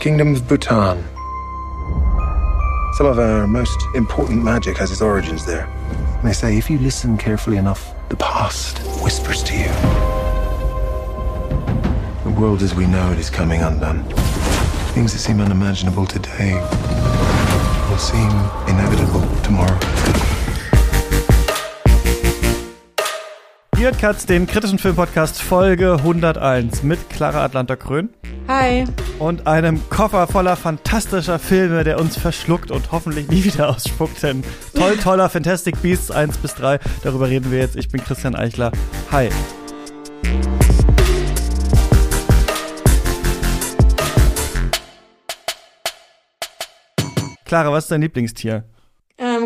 Kingdom of Bhutan. Some of our most important magic has its origins there. They say if you listen carefully enough, the past whispers to you. The world as we know it is coming undone. Things that seem unimaginable today will seem inevitable tomorrow. Weird Cuts, dem kritischen Filmpodcast Folge 101 mit Clara Atlanta Krön. Hi. Und einem Koffer voller fantastischer Filme, der uns verschluckt und hoffentlich nie wieder ausspuckt. Denn toll, toller Fantastic Beasts 1 bis 3. Darüber reden wir jetzt. Ich bin Christian Eichler. Hi. Clara, was ist dein Lieblingstier?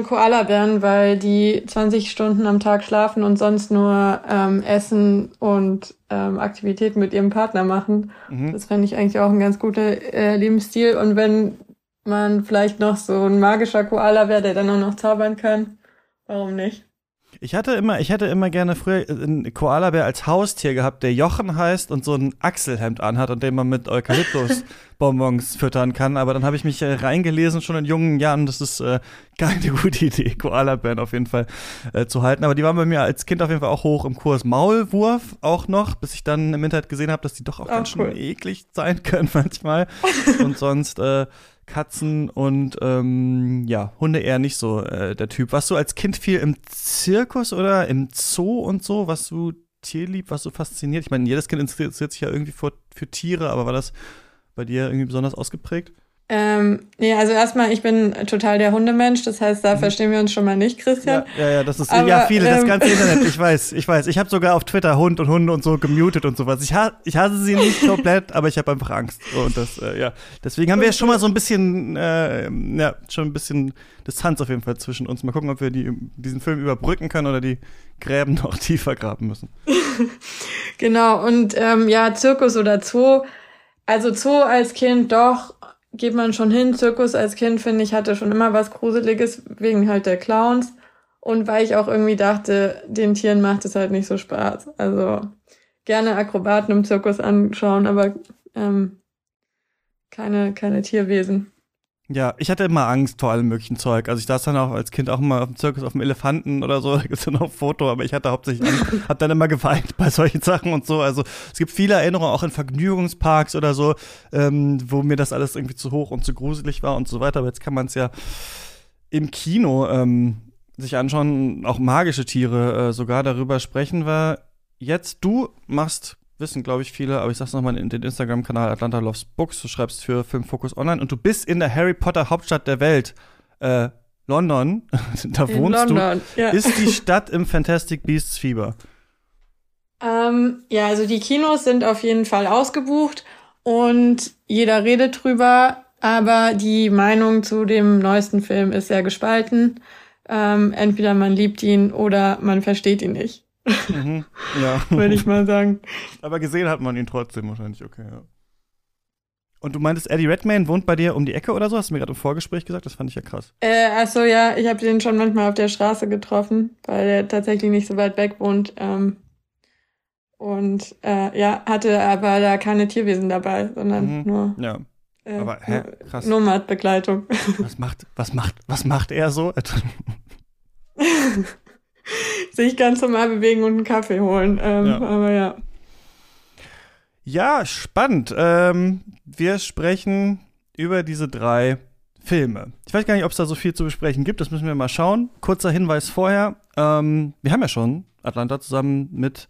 Ähm, Koalabären, weil die 20 Stunden am Tag schlafen und sonst nur ähm, Essen und ähm, Aktivitäten mit ihrem Partner machen. Mhm. Das fände ich eigentlich auch ein ganz guter äh, Lebensstil. Und wenn man vielleicht noch so ein magischer Koala wäre, der dann auch noch zaubern kann, warum nicht? Ich hatte immer, ich hätte immer gerne früher einen Koalabär als Haustier gehabt, der Jochen heißt und so ein Achselhemd anhat und den man mit Eukalyptusbonbons füttern kann. Aber dann habe ich mich äh, reingelesen schon in jungen Jahren. Das ist äh, keine gute Idee, Koalabären auf jeden Fall äh, zu halten. Aber die waren bei mir als Kind auf jeden Fall auch hoch im Kurs. Maulwurf auch noch, bis ich dann im Internet gesehen habe, dass die doch auch oh, ganz cool. schön eklig sein können manchmal. und sonst äh, Katzen und ähm, ja, Hunde eher nicht so äh, der Typ. Warst du als Kind viel im Zirkus oder im Zoo und so? Was du tierlieb, was so fasziniert? Ich meine, jedes Kind interessiert sich ja irgendwie für, für Tiere, aber war das bei dir irgendwie besonders ausgeprägt? Ähm, nee, also erstmal, ich bin total der Hundemensch, das heißt, da mhm. verstehen wir uns schon mal nicht, Christian. Ja, ja, ja das ist Aber, ja viele, ähm, das ganze Internet, ich weiß, ich weiß. Ich habe sogar auf Twitter Hund und Hunde und so gemutet und sowas. Ich, ha ich hasse sie nicht komplett, aber ich habe einfach Angst. Und das, äh, ja. Deswegen haben wir schon mal so ein bisschen, äh, ja, schon ein bisschen Distanz auf jeden Fall zwischen uns. Mal gucken, ob wir die, diesen Film überbrücken können oder die Gräben noch tiefer graben müssen. genau, und ähm, ja, Zirkus oder Zoo. Also Zoo als Kind doch geht man schon hin. Zirkus als Kind, finde ich, hatte schon immer was Gruseliges, wegen halt der Clowns. Und weil ich auch irgendwie dachte, den Tieren macht es halt nicht so Spaß. Also gerne Akrobaten im Zirkus anschauen, aber ähm, keine, keine Tierwesen. Ja, ich hatte immer Angst vor allem möglichen Zeug. Also ich saß dann auch als Kind auch immer auf dem Zirkus auf dem Elefanten oder so, da gibt's dann auch ein Foto, aber ich hatte hauptsächlich Angst, hab dann immer geweint bei solchen Sachen und so. Also es gibt viele Erinnerungen auch in Vergnügungsparks oder so, ähm, wo mir das alles irgendwie zu hoch und zu gruselig war und so weiter. Aber jetzt kann man es ja im Kino ähm, sich anschauen, auch magische Tiere äh, sogar darüber sprechen wir. Jetzt du machst wissen, glaube ich, viele, aber ich sag's nochmal in den Instagram-Kanal Atlanta Loves Books. Du schreibst für Filmfokus Online und du bist in der Harry Potter Hauptstadt der Welt. Äh, London, da in wohnst London, du. Ja. Ist die Stadt im Fantastic Beasts Fieber? Ähm, ja, also die Kinos sind auf jeden Fall ausgebucht und jeder redet drüber, aber die Meinung zu dem neuesten Film ist sehr gespalten. Ähm, entweder man liebt ihn oder man versteht ihn nicht. Mhm, ja. Würde ich mal sagen. Aber gesehen hat man ihn trotzdem wahrscheinlich, okay, ja. Und du meintest, Eddie Redmayne wohnt bei dir um die Ecke oder so? Hast du mir gerade im Vorgespräch gesagt? Das fand ich ja krass. Äh, achso, ja, ich habe den schon manchmal auf der Straße getroffen, weil er tatsächlich nicht so weit weg wohnt. Ähm, und äh, ja, hatte aber da keine Tierwesen dabei, sondern mhm, nur. Ja. Äh, aber hä, krass. Nomad-Begleitung. Was macht, was macht, was macht er so? sich ganz normal bewegen und einen Kaffee holen. Ähm, ja. Aber ja. Ja, spannend. Ähm, wir sprechen über diese drei Filme. Ich weiß gar nicht, ob es da so viel zu besprechen gibt. Das müssen wir mal schauen. Kurzer Hinweis vorher. Ähm, wir haben ja schon Atlanta zusammen mit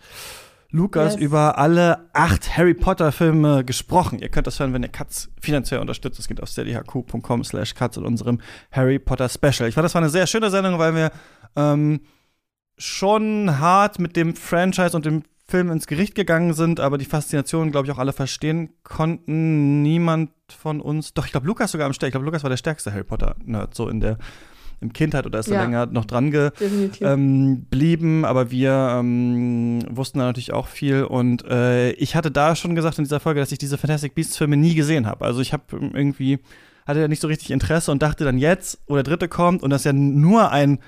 Lukas yes. über alle acht Harry Potter Filme gesprochen. Ihr könnt das hören, wenn ihr Katz finanziell unterstützt. Es geht auf steadyhq.com slash Katz in unserem Harry Potter Special. Ich fand, das war eine sehr schöne Sendung, weil wir ähm, schon hart mit dem Franchise und dem Film ins Gericht gegangen sind, aber die Faszination, glaube ich, auch alle verstehen konnten. Niemand von uns, doch, ich glaube, Lukas sogar am stärksten. Ich glaube, Lukas war der stärkste Harry Potter-Nerd, so in der im Kindheit oder ist er ja, länger noch dran geblieben, ähm, aber wir ähm, wussten da natürlich auch viel und äh, ich hatte da schon gesagt in dieser Folge, dass ich diese Fantastic Beasts Filme nie gesehen habe. Also ich habe irgendwie hatte ja nicht so richtig Interesse und dachte dann jetzt, wo der dritte kommt und das ja nur ein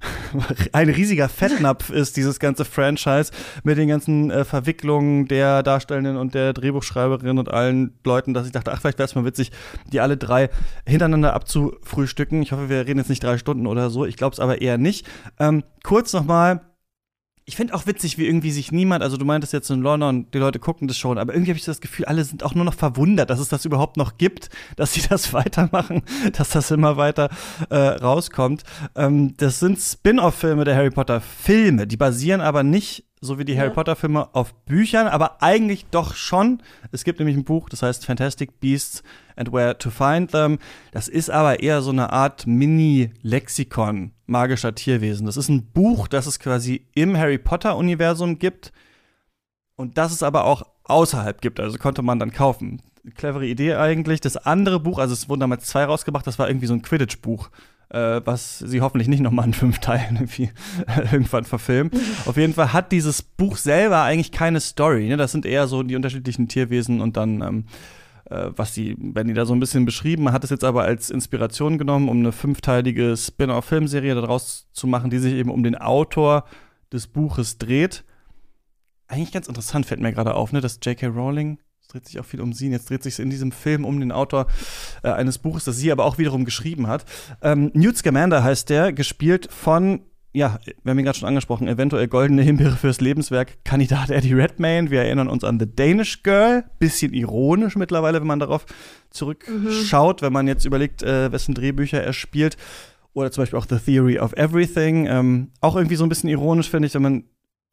ein riesiger Fettnapf ist, dieses ganze Franchise mit den ganzen äh, Verwicklungen der Darstellenden und der Drehbuchschreiberin und allen Leuten, dass ich dachte, ach, vielleicht wäre es mal witzig, die alle drei hintereinander abzufrühstücken. Ich hoffe, wir reden jetzt nicht drei Stunden oder so. Ich glaube es aber eher nicht. Ähm, kurz nochmal ich finde auch witzig, wie irgendwie sich niemand, also du meintest jetzt in London, die Leute gucken das schon, aber irgendwie habe ich das Gefühl, alle sind auch nur noch verwundert, dass es das überhaupt noch gibt, dass sie das weitermachen, dass das immer weiter äh, rauskommt. Ähm, das sind Spin-off-Filme der Harry Potter Filme, die basieren aber nicht so wie die ja. Harry Potter Filme auf Büchern, aber eigentlich doch schon. Es gibt nämlich ein Buch, das heißt Fantastic Beasts and Where to Find Them. Das ist aber eher so eine Art Mini-Lexikon magischer Tierwesen. Das ist ein Buch, das es quasi im Harry Potter Universum gibt und das es aber auch außerhalb gibt. Also konnte man dann kaufen. Clevere Idee eigentlich. Das andere Buch, also es wurden damals zwei rausgebracht, das war irgendwie so ein Quidditch-Buch äh, was sie hoffentlich nicht nochmal in fünf Teilen irgendwie irgendwann verfilmen. Auf jeden Fall hat dieses Buch selber eigentlich keine Story. Ne? Das sind eher so die unterschiedlichen Tierwesen und dann ähm, äh, was sie, die da so ein bisschen beschrieben, hat es jetzt aber als Inspiration genommen, um eine fünfteilige Spin-off-Filmserie daraus zu machen, die sich eben um den Autor des Buches dreht. Eigentlich ganz interessant, fällt mir gerade auf, ne, dass J.K. Rowling es dreht sich auch viel um sie. Jetzt dreht sich in diesem Film um den Autor äh, eines Buches, das sie aber auch wiederum geschrieben hat. Ähm, Newt Scamander heißt der, gespielt von ja, wir haben ihn gerade schon angesprochen, eventuell goldene Himbeere fürs Lebenswerk, Kandidat Eddie Redmayne. Wir erinnern uns an The Danish Girl. Bisschen ironisch mittlerweile, wenn man darauf zurückschaut, mhm. wenn man jetzt überlegt, äh, wessen Drehbücher er spielt. Oder zum Beispiel auch The Theory of Everything. Ähm, auch irgendwie so ein bisschen ironisch, finde ich, wenn man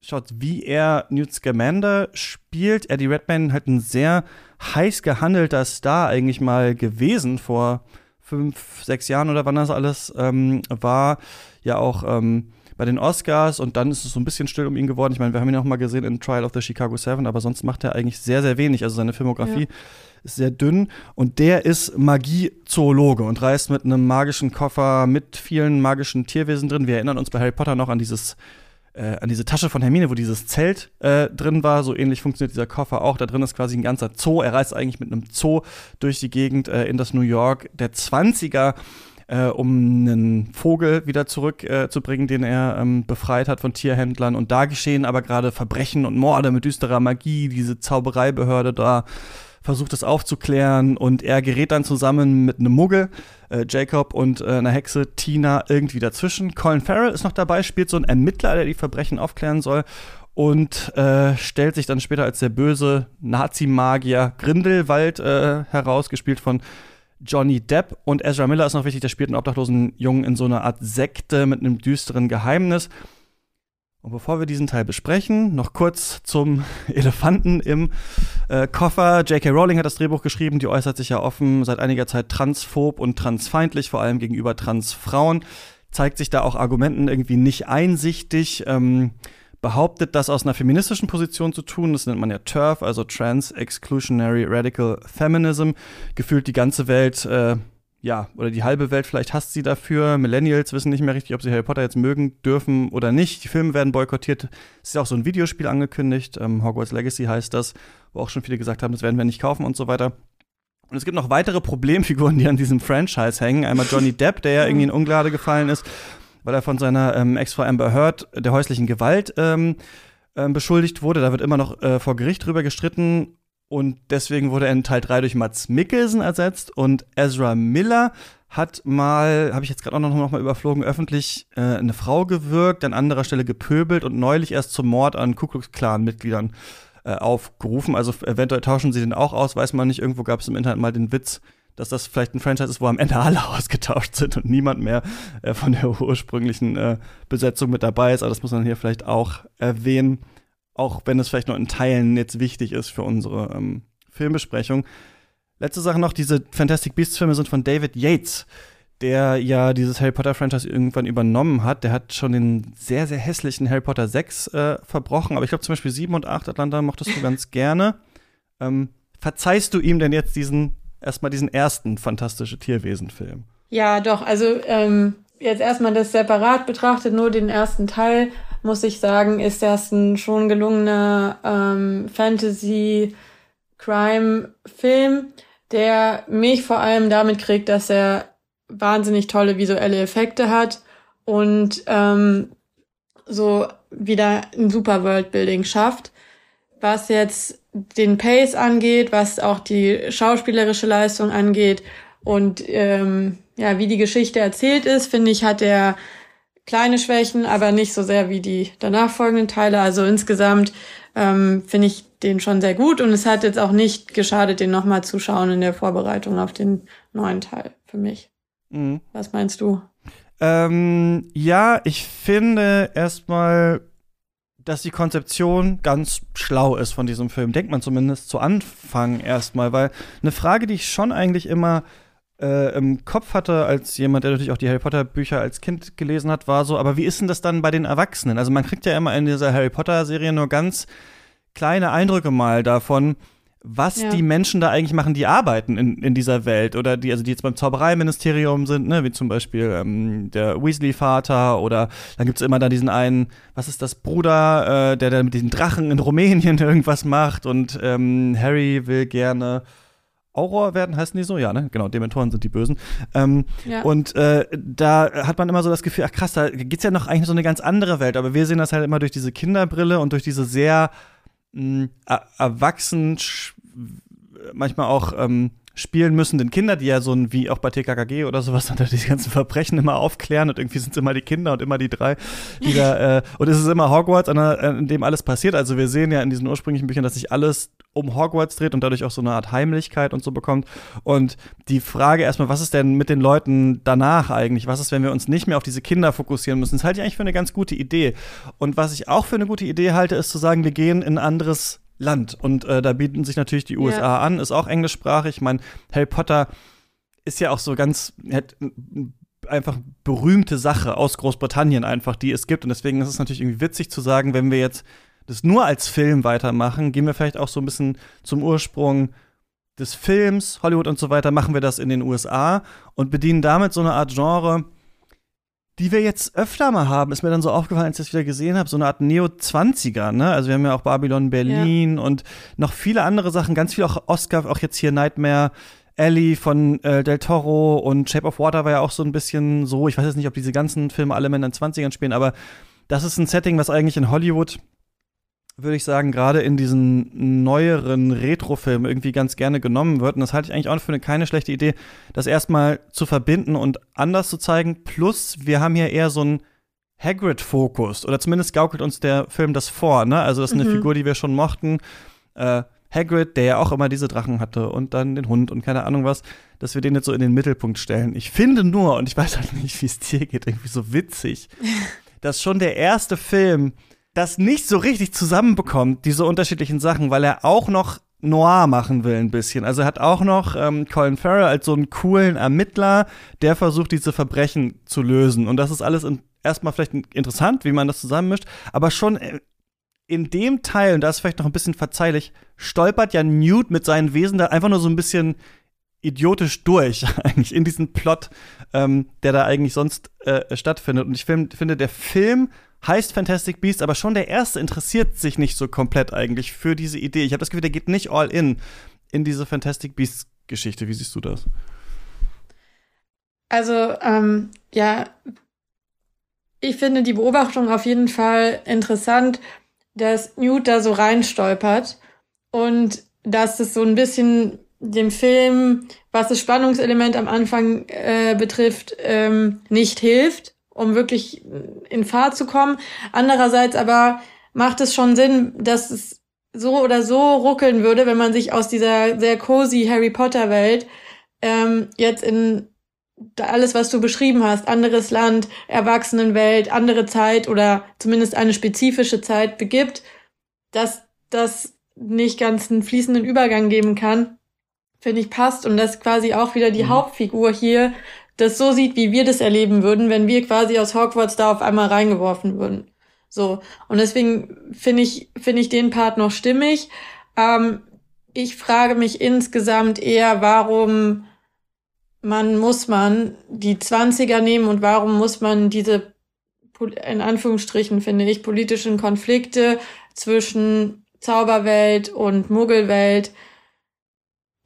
schaut, wie er Newt Scamander spielt. Eddie Redmayne halt ein sehr heiß gehandelter Star eigentlich mal gewesen vor fünf, sechs Jahren oder wann das alles ähm, war. Ja auch ähm, bei den Oscars und dann ist es so ein bisschen still um ihn geworden. Ich meine, wir haben ihn auch mal gesehen in Trial of the Chicago Seven, aber sonst macht er eigentlich sehr, sehr wenig. Also seine Filmografie ja. ist sehr dünn und der ist Magie-Zoologe und reist mit einem magischen Koffer mit vielen magischen Tierwesen drin. Wir erinnern uns bei Harry Potter noch an dieses äh, an diese Tasche von Hermine, wo dieses Zelt äh, drin war. So ähnlich funktioniert dieser Koffer auch. Da drin ist quasi ein ganzer Zoo. Er reist eigentlich mit einem Zoo durch die Gegend äh, in das New York der 20er. Äh, um einen Vogel wieder zurückzubringen, äh, den er ähm, befreit hat von Tierhändlern. Und da geschehen aber gerade Verbrechen und Morde mit düsterer Magie, diese Zaubereibehörde da versucht es aufzuklären und er gerät dann zusammen mit einem Muggel, äh, Jacob und äh, einer Hexe, Tina, irgendwie dazwischen. Colin Farrell ist noch dabei, spielt so einen Ermittler, der die Verbrechen aufklären soll und äh, stellt sich dann später als der böse Nazi-Magier Grindelwald äh, heraus, gespielt von Johnny Depp. Und Ezra Miller ist noch wichtig, der spielt einen obdachlosen Jungen in so einer Art Sekte mit einem düsteren Geheimnis. Und bevor wir diesen Teil besprechen, noch kurz zum Elefanten im äh, Koffer. J.K. Rowling hat das Drehbuch geschrieben, die äußert sich ja offen seit einiger Zeit transphob und transfeindlich, vor allem gegenüber Transfrauen. Zeigt sich da auch Argumenten irgendwie nicht einsichtig. Ähm, behauptet, das aus einer feministischen Position zu tun. Das nennt man ja TERF, also Trans Exclusionary Radical Feminism. Gefühlt die ganze Welt äh, ja, oder die halbe Welt vielleicht hasst sie dafür. Millennials wissen nicht mehr richtig, ob sie Harry Potter jetzt mögen dürfen oder nicht. Die Filme werden boykottiert. Es ist auch so ein Videospiel angekündigt. Ähm, Hogwarts Legacy heißt das, wo auch schon viele gesagt haben, das werden wir nicht kaufen und so weiter. Und es gibt noch weitere Problemfiguren, die an diesem Franchise hängen. Einmal Johnny Depp, der ja irgendwie in Unglade gefallen ist, weil er von seiner ähm, Ex-Frau Amber Heard der häuslichen Gewalt ähm, ähm, beschuldigt wurde. Da wird immer noch äh, vor Gericht drüber gestritten. Und deswegen wurde er in Teil 3 durch Mats Mikkelsen ersetzt und Ezra Miller hat mal, habe ich jetzt gerade auch noch, noch mal überflogen, öffentlich äh, eine Frau gewirkt, an anderer Stelle gepöbelt und neulich erst zum Mord an Ku Klux Klan-Mitgliedern äh, aufgerufen. Also eventuell tauschen sie den auch aus, weiß man nicht. Irgendwo gab es im Internet mal den Witz, dass das vielleicht ein Franchise ist, wo am Ende alle ausgetauscht sind und niemand mehr äh, von der ursprünglichen äh, Besetzung mit dabei ist. Aber das muss man hier vielleicht auch erwähnen auch wenn es vielleicht nur in Teilen jetzt wichtig ist für unsere ähm, Filmbesprechung. Letzte Sache noch, diese Fantastic Beasts Filme sind von David Yates, der ja dieses Harry Potter Franchise irgendwann übernommen hat. Der hat schon den sehr, sehr hässlichen Harry Potter 6 äh, verbrochen, aber ich glaube zum Beispiel 7 und 8 Atlanta mochtest du ganz gerne. Ähm, verzeihst du ihm denn jetzt diesen, erstmal diesen ersten fantastische Tierwesen-Film? Ja, doch, also ähm, jetzt erstmal das separat betrachtet, nur den ersten Teil, muss ich sagen, ist das ein schon gelungener ähm, Fantasy-Crime-Film, der mich vor allem damit kriegt, dass er wahnsinnig tolle visuelle Effekte hat und ähm, so wieder ein super Worldbuilding schafft, was jetzt den Pace angeht, was auch die schauspielerische Leistung angeht und ähm, ja, wie die Geschichte erzählt ist, finde ich, hat er kleine Schwächen, aber nicht so sehr wie die danach folgenden Teile. Also insgesamt ähm, finde ich den schon sehr gut und es hat jetzt auch nicht geschadet, den nochmal zu schauen in der Vorbereitung auf den neuen Teil für mich. Mhm. Was meinst du? Ähm, ja, ich finde erstmal, dass die Konzeption ganz schlau ist von diesem Film. Denkt man zumindest zu Anfang erstmal, weil eine Frage, die ich schon eigentlich immer äh, im Kopf hatte, als jemand, der natürlich auch die Harry Potter Bücher als Kind gelesen hat, war so, aber wie ist denn das dann bei den Erwachsenen? Also man kriegt ja immer in dieser Harry Potter Serie nur ganz kleine Eindrücke mal davon, was ja. die Menschen da eigentlich machen, die arbeiten in, in dieser Welt oder die, also die jetzt beim Zaubereiministerium sind, ne, wie zum Beispiel ähm, der Weasley-Vater oder dann gibt es immer da diesen einen, was ist das, Bruder, äh, der da mit diesen Drachen in Rumänien irgendwas macht und ähm, Harry will gerne Auror werden, heißen die so? Ja, ne? Genau, Dementoren sind die Bösen. Ähm, ja. Und äh, da hat man immer so das Gefühl, ach krass, da gibt's ja noch eigentlich so eine ganz andere Welt, aber wir sehen das halt immer durch diese Kinderbrille und durch diese sehr mh, erwachsen, manchmal auch ähm, spielen müssenden Kinder, die ja so ein, wie auch bei TKKG oder sowas, dann die ganzen Verbrechen immer aufklären und irgendwie sind es immer die Kinder und immer die drei, die da, äh, und es ist immer Hogwarts, an, an dem alles passiert. Also wir sehen ja in diesen ursprünglichen Büchern, dass sich alles um Hogwarts dreht und dadurch auch so eine Art Heimlichkeit und so bekommt. Und die Frage erstmal, was ist denn mit den Leuten danach eigentlich? Was ist, wenn wir uns nicht mehr auf diese Kinder fokussieren müssen? Das halte ich eigentlich für eine ganz gute Idee. Und was ich auch für eine gute Idee halte, ist zu sagen, wir gehen in ein anderes Land. Und äh, da bieten sich natürlich die USA ja. an, ist auch englischsprachig. Ich meine, Harry Potter ist ja auch so ganz hat, einfach berühmte Sache aus Großbritannien einfach, die es gibt. Und deswegen ist es natürlich irgendwie witzig zu sagen, wenn wir jetzt das nur als Film weitermachen, gehen wir vielleicht auch so ein bisschen zum Ursprung des Films, Hollywood und so weiter, machen wir das in den USA und bedienen damit so eine Art Genre, die wir jetzt öfter mal haben, ist mir dann so aufgefallen, als ich das wieder gesehen habe, so eine Art Neo-20er, ne? Also wir haben ja auch Babylon Berlin ja. und noch viele andere Sachen, ganz viel auch Oscar, auch jetzt hier Nightmare Alley von äh, Del Toro und Shape of Water war ja auch so ein bisschen so, ich weiß jetzt nicht, ob diese ganzen Filme alle in den 20ern spielen, aber das ist ein Setting, was eigentlich in Hollywood würde ich sagen, gerade in diesen neueren Retro-Filmen irgendwie ganz gerne genommen wird. Und das halte ich eigentlich auch für eine keine schlechte Idee, das erstmal zu verbinden und anders zu zeigen. Plus, wir haben hier eher so einen Hagrid-Fokus. Oder zumindest gaukelt uns der Film das vor, ne? Also, das ist eine mhm. Figur, die wir schon mochten. Äh, Hagrid, der ja auch immer diese Drachen hatte und dann den Hund und keine Ahnung was, dass wir den jetzt so in den Mittelpunkt stellen. Ich finde nur, und ich weiß halt nicht, wie es dir geht, irgendwie so witzig, dass schon der erste Film das nicht so richtig zusammenbekommt, diese unterschiedlichen Sachen, weil er auch noch Noir machen will ein bisschen. Also er hat auch noch ähm, Colin Farrell als so einen coolen Ermittler, der versucht, diese Verbrechen zu lösen. Und das ist alles in, erstmal vielleicht interessant, wie man das zusammenmischt, aber schon äh, in dem Teil, und da ist vielleicht noch ein bisschen verzeihlich, stolpert ja Newt mit seinen Wesen da einfach nur so ein bisschen idiotisch durch, eigentlich, in diesen Plot, ähm, der da eigentlich sonst äh, stattfindet. Und ich find, finde, der Film heißt Fantastic Beasts, aber schon der erste interessiert sich nicht so komplett eigentlich für diese Idee. Ich habe das Gefühl, der geht nicht all in in diese Fantastic Beasts Geschichte. Wie siehst du das? Also, ähm, ja, ich finde die Beobachtung auf jeden Fall interessant, dass Newt da so reinstolpert und dass es so ein bisschen dem Film, was das Spannungselement am Anfang äh, betrifft, ähm, nicht hilft um wirklich in Fahrt zu kommen. Andererseits aber macht es schon Sinn, dass es so oder so ruckeln würde, wenn man sich aus dieser sehr cozy Harry Potter Welt ähm, jetzt in alles, was du beschrieben hast, anderes Land, Erwachsenenwelt, andere Zeit oder zumindest eine spezifische Zeit begibt, dass das nicht ganz einen fließenden Übergang geben kann, finde ich passt und dass quasi auch wieder die mhm. Hauptfigur hier das so sieht, wie wir das erleben würden, wenn wir quasi aus Hogwarts da auf einmal reingeworfen würden. So. Und deswegen finde ich, finde ich den Part noch stimmig. Ähm, ich frage mich insgesamt eher, warum man muss man die Zwanziger nehmen und warum muss man diese, in Anführungsstrichen finde ich, politischen Konflikte zwischen Zauberwelt und Muggelwelt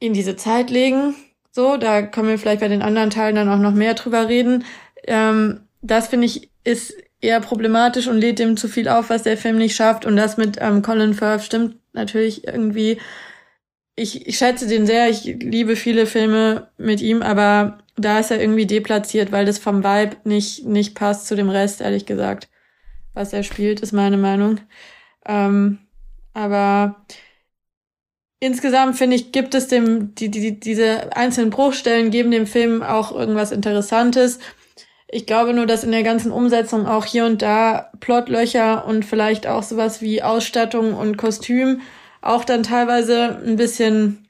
in diese Zeit legen. So, da können wir vielleicht bei den anderen Teilen dann auch noch mehr drüber reden. Ähm, das finde ich ist eher problematisch und lädt dem zu viel auf, was der Film nicht schafft. Und das mit ähm, Colin Firth stimmt natürlich irgendwie. Ich, ich schätze den sehr, ich liebe viele Filme mit ihm, aber da ist er irgendwie deplatziert, weil das vom Vibe nicht, nicht passt zu dem Rest, ehrlich gesagt. Was er spielt, ist meine Meinung. Ähm, aber insgesamt finde ich, gibt es dem, die, die, diese einzelnen Bruchstellen geben dem Film auch irgendwas Interessantes. Ich glaube nur, dass in der ganzen Umsetzung auch hier und da Plotlöcher und vielleicht auch sowas wie Ausstattung und Kostüm auch dann teilweise ein bisschen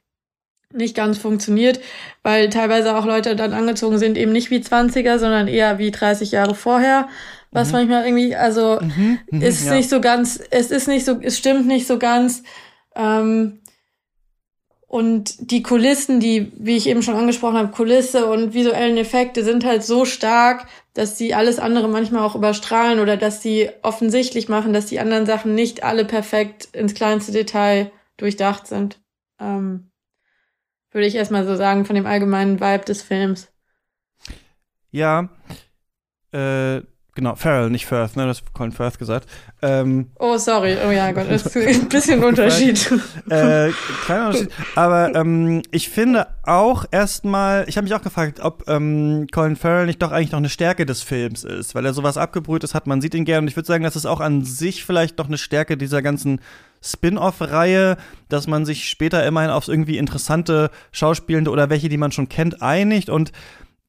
nicht ganz funktioniert, weil teilweise auch Leute dann angezogen sind, eben nicht wie 20er, sondern eher wie 30 Jahre vorher. Was mhm. manchmal irgendwie, also mhm, mhm ist ja. nicht so ganz, es ist nicht so, es stimmt nicht so ganz. Ähm, und die Kulissen, die, wie ich eben schon angesprochen habe, Kulisse und visuellen Effekte sind halt so stark, dass sie alles andere manchmal auch überstrahlen oder dass sie offensichtlich machen, dass die anderen Sachen nicht alle perfekt ins kleinste Detail durchdacht sind. Ähm, würde ich erstmal so sagen, von dem allgemeinen Vibe des Films. Ja, äh, Genau, Farrell, nicht Firth, ne? Das hat Colin Firth gesagt. Ähm, oh, sorry. Oh ja, Gott, das ist ein bisschen Unterschied. äh, kleiner Unterschied. Aber ähm, ich finde auch erstmal, ich habe mich auch gefragt, ob ähm, Colin Farrell nicht doch eigentlich noch eine Stärke des Films ist, weil er sowas abgebrühtes hat, man sieht ihn gerne. Und ich würde sagen, das ist auch an sich vielleicht doch eine Stärke dieser ganzen Spin-off-Reihe, dass man sich später immerhin auf irgendwie interessante Schauspielende oder welche, die man schon kennt, einigt und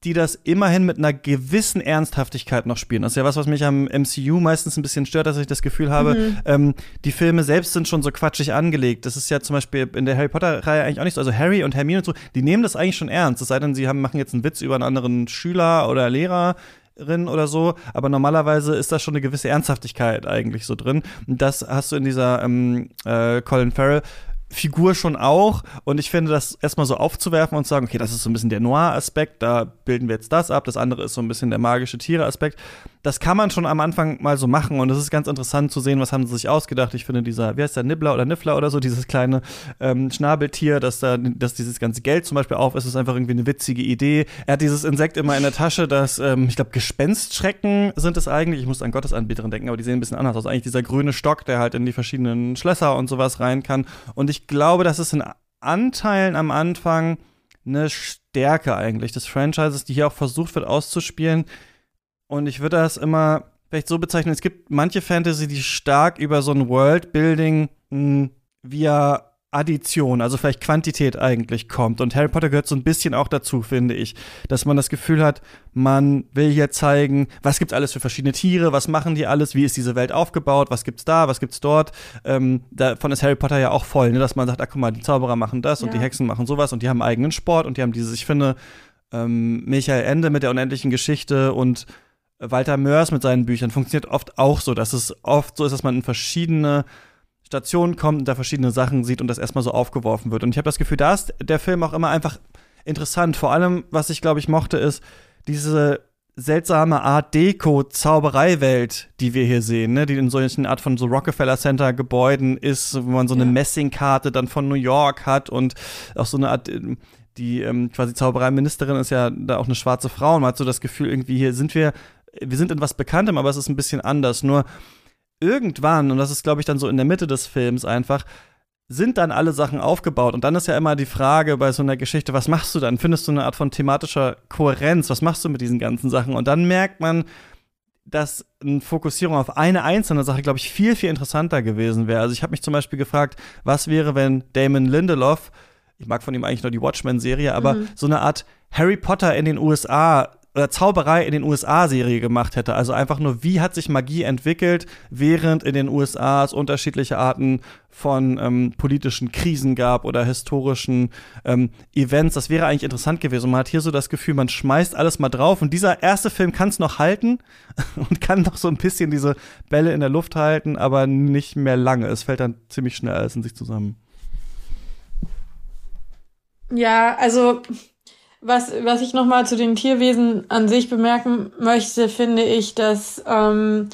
die das immerhin mit einer gewissen Ernsthaftigkeit noch spielen. Das ist ja was, was mich am MCU meistens ein bisschen stört, dass ich das Gefühl habe, mhm. ähm, die Filme selbst sind schon so quatschig angelegt. Das ist ja zum Beispiel in der Harry Potter-Reihe eigentlich auch nicht so. Also Harry und Hermine und so, die nehmen das eigentlich schon ernst. Es sei denn, sie haben, machen jetzt einen Witz über einen anderen Schüler oder Lehrer oder so, aber normalerweise ist da schon eine gewisse Ernsthaftigkeit eigentlich so drin. Und das hast du in dieser ähm, äh, Colin Farrell Figur schon auch. Und ich finde, das erstmal so aufzuwerfen und zu sagen, okay, das ist so ein bisschen der Noir-Aspekt, da bilden wir jetzt das ab, das andere ist so ein bisschen der magische Tiere-Aspekt. Das kann man schon am Anfang mal so machen und es ist ganz interessant zu sehen, was haben sie sich ausgedacht. Ich finde, dieser, wie heißt der, Nibbler oder Niffler oder so, dieses kleine ähm, Schnabeltier, dass da, dass dieses ganze Geld zum Beispiel auf ist, ist einfach irgendwie eine witzige Idee. Er hat dieses Insekt immer in der Tasche, das, ähm, ich glaube, Gespenstschrecken sind es eigentlich. Ich muss an Gottesanbieterin denken, aber die sehen ein bisschen anders aus. Eigentlich dieser grüne Stock, der halt in die verschiedenen Schlösser und sowas rein kann. Und ich glaube, dass es in Anteilen am Anfang eine Stärke eigentlich des Franchises, die hier auch versucht wird auszuspielen, und ich würde das immer vielleicht so bezeichnen, es gibt manche Fantasy, die stark über so ein Worldbuilding hm, via Addition, also vielleicht Quantität eigentlich kommt. Und Harry Potter gehört so ein bisschen auch dazu, finde ich, dass man das Gefühl hat, man will hier zeigen, was gibt alles für verschiedene Tiere, was machen die alles, wie ist diese Welt aufgebaut, was gibt's da, was gibt's dort. Ähm, davon ist Harry Potter ja auch voll, ne? dass man sagt, ah, guck mal, die Zauberer machen das ja. und die Hexen machen sowas und die haben eigenen Sport und die haben dieses, ich finde, ähm, Michael Ende mit der unendlichen Geschichte und Walter Mörs mit seinen Büchern funktioniert oft auch so, dass es oft so ist, dass man in verschiedene Stationen kommt und da verschiedene Sachen sieht und das erstmal so aufgeworfen wird. Und ich habe das Gefühl, da ist der Film auch immer einfach interessant. Vor allem, was ich glaube ich mochte, ist diese seltsame Art Deko-Zaubereiwelt, die wir hier sehen, ne? die in solchen Art von so Rockefeller Center Gebäuden ist, wo man so eine ja. Messingkarte dann von New York hat und auch so eine Art die ähm, quasi Zaubereiministerin ist ja da auch eine schwarze Frau und man hat so das Gefühl, irgendwie hier sind wir wir sind in was Bekanntem, aber es ist ein bisschen anders. Nur irgendwann, und das ist, glaube ich, dann so in der Mitte des Films einfach, sind dann alle Sachen aufgebaut. Und dann ist ja immer die Frage bei so einer Geschichte, was machst du dann? Findest du eine Art von thematischer Kohärenz? Was machst du mit diesen ganzen Sachen? Und dann merkt man, dass eine Fokussierung auf eine einzelne Sache, glaube ich, viel, viel interessanter gewesen wäre. Also ich habe mich zum Beispiel gefragt, was wäre, wenn Damon Lindelof, ich mag von ihm eigentlich nur die Watchmen-Serie, aber mhm. so eine Art Harry Potter in den USA oder Zauberei in den USA-Serie gemacht hätte. Also einfach nur, wie hat sich Magie entwickelt, während in den USA es unterschiedliche Arten von ähm, politischen Krisen gab oder historischen ähm, Events. Das wäre eigentlich interessant gewesen. Man hat hier so das Gefühl, man schmeißt alles mal drauf. Und dieser erste Film kann es noch halten und kann noch so ein bisschen diese Bälle in der Luft halten, aber nicht mehr lange. Es fällt dann ziemlich schnell alles in sich zusammen. Ja, also was, was ich nochmal zu den Tierwesen an sich bemerken möchte, finde ich, dass ähm,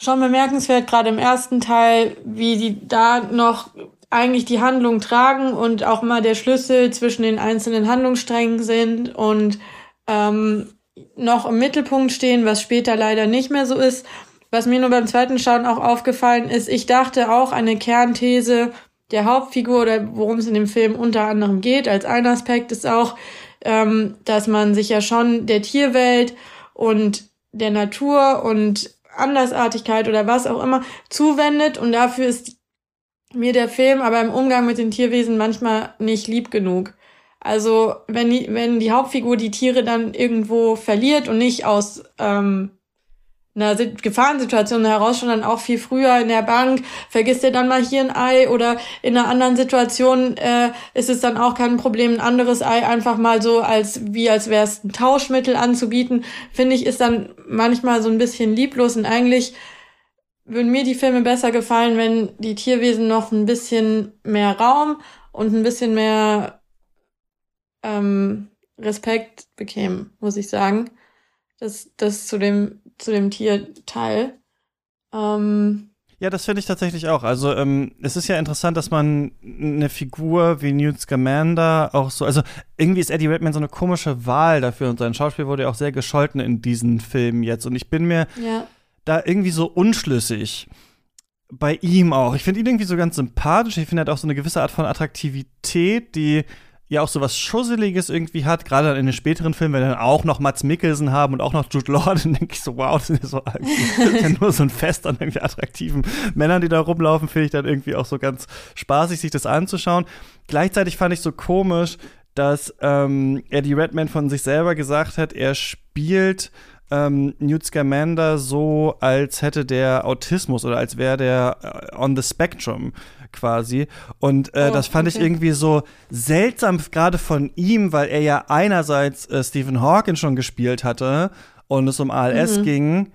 schon bemerkenswert, gerade im ersten Teil, wie die da noch eigentlich die Handlung tragen und auch mal der Schlüssel zwischen den einzelnen Handlungssträngen sind und ähm, noch im Mittelpunkt stehen, was später leider nicht mehr so ist. Was mir nur beim zweiten Schauen auch aufgefallen ist, ich dachte auch eine Kernthese der Hauptfigur oder worum es in dem Film unter anderem geht, als ein Aspekt ist auch, ähm, dass man sich ja schon der Tierwelt und der Natur und Andersartigkeit oder was auch immer zuwendet und dafür ist mir der Film aber im Umgang mit den Tierwesen manchmal nicht lieb genug. Also wenn die, wenn die Hauptfigur die Tiere dann irgendwo verliert und nicht aus ähm, einer Gefahrensituation heraus schon dann auch viel früher in der Bank, vergisst er dann mal hier ein Ei oder in einer anderen Situation äh, ist es dann auch kein Problem, ein anderes Ei einfach mal so als wie als wäre es ein Tauschmittel anzubieten, finde ich, ist dann manchmal so ein bisschen lieblos. Und eigentlich würden mir die Filme besser gefallen, wenn die Tierwesen noch ein bisschen mehr Raum und ein bisschen mehr ähm, Respekt bekämen, muss ich sagen. Das, das zu dem, zu dem Tierteil. Ähm, ja, das finde ich tatsächlich auch. Also ähm, es ist ja interessant, dass man eine Figur wie Newt Scamander auch so, also irgendwie ist Eddie Redmayne so eine komische Wahl dafür und sein Schauspiel wurde ja auch sehr gescholten in diesen Filmen jetzt und ich bin mir ja da irgendwie so unschlüssig. Bei ihm auch. Ich finde ihn irgendwie so ganz sympathisch. Ich finde, hat auch so eine gewisse Art von Attraktivität, die ja auch so was Schusseliges irgendwie hat, gerade in den späteren Filmen, wenn wir dann auch noch Mats Mikkelsen haben und auch noch Jude Law, dann denke ich so, wow, das ist, so, das ist ja nur so ein Fest an irgendwie attraktiven Männern, die da rumlaufen, finde ich dann irgendwie auch so ganz spaßig, sich das anzuschauen. Gleichzeitig fand ich so komisch, dass ähm, Eddie Redman von sich selber gesagt hat, er spielt ähm, Newt Scamander so, als hätte der Autismus oder als wäre der äh, on the spectrum quasi. Und äh, oh, das fand okay. ich irgendwie so seltsam, gerade von ihm, weil er ja einerseits äh, Stephen Hawking schon gespielt hatte und es um ALS mhm. ging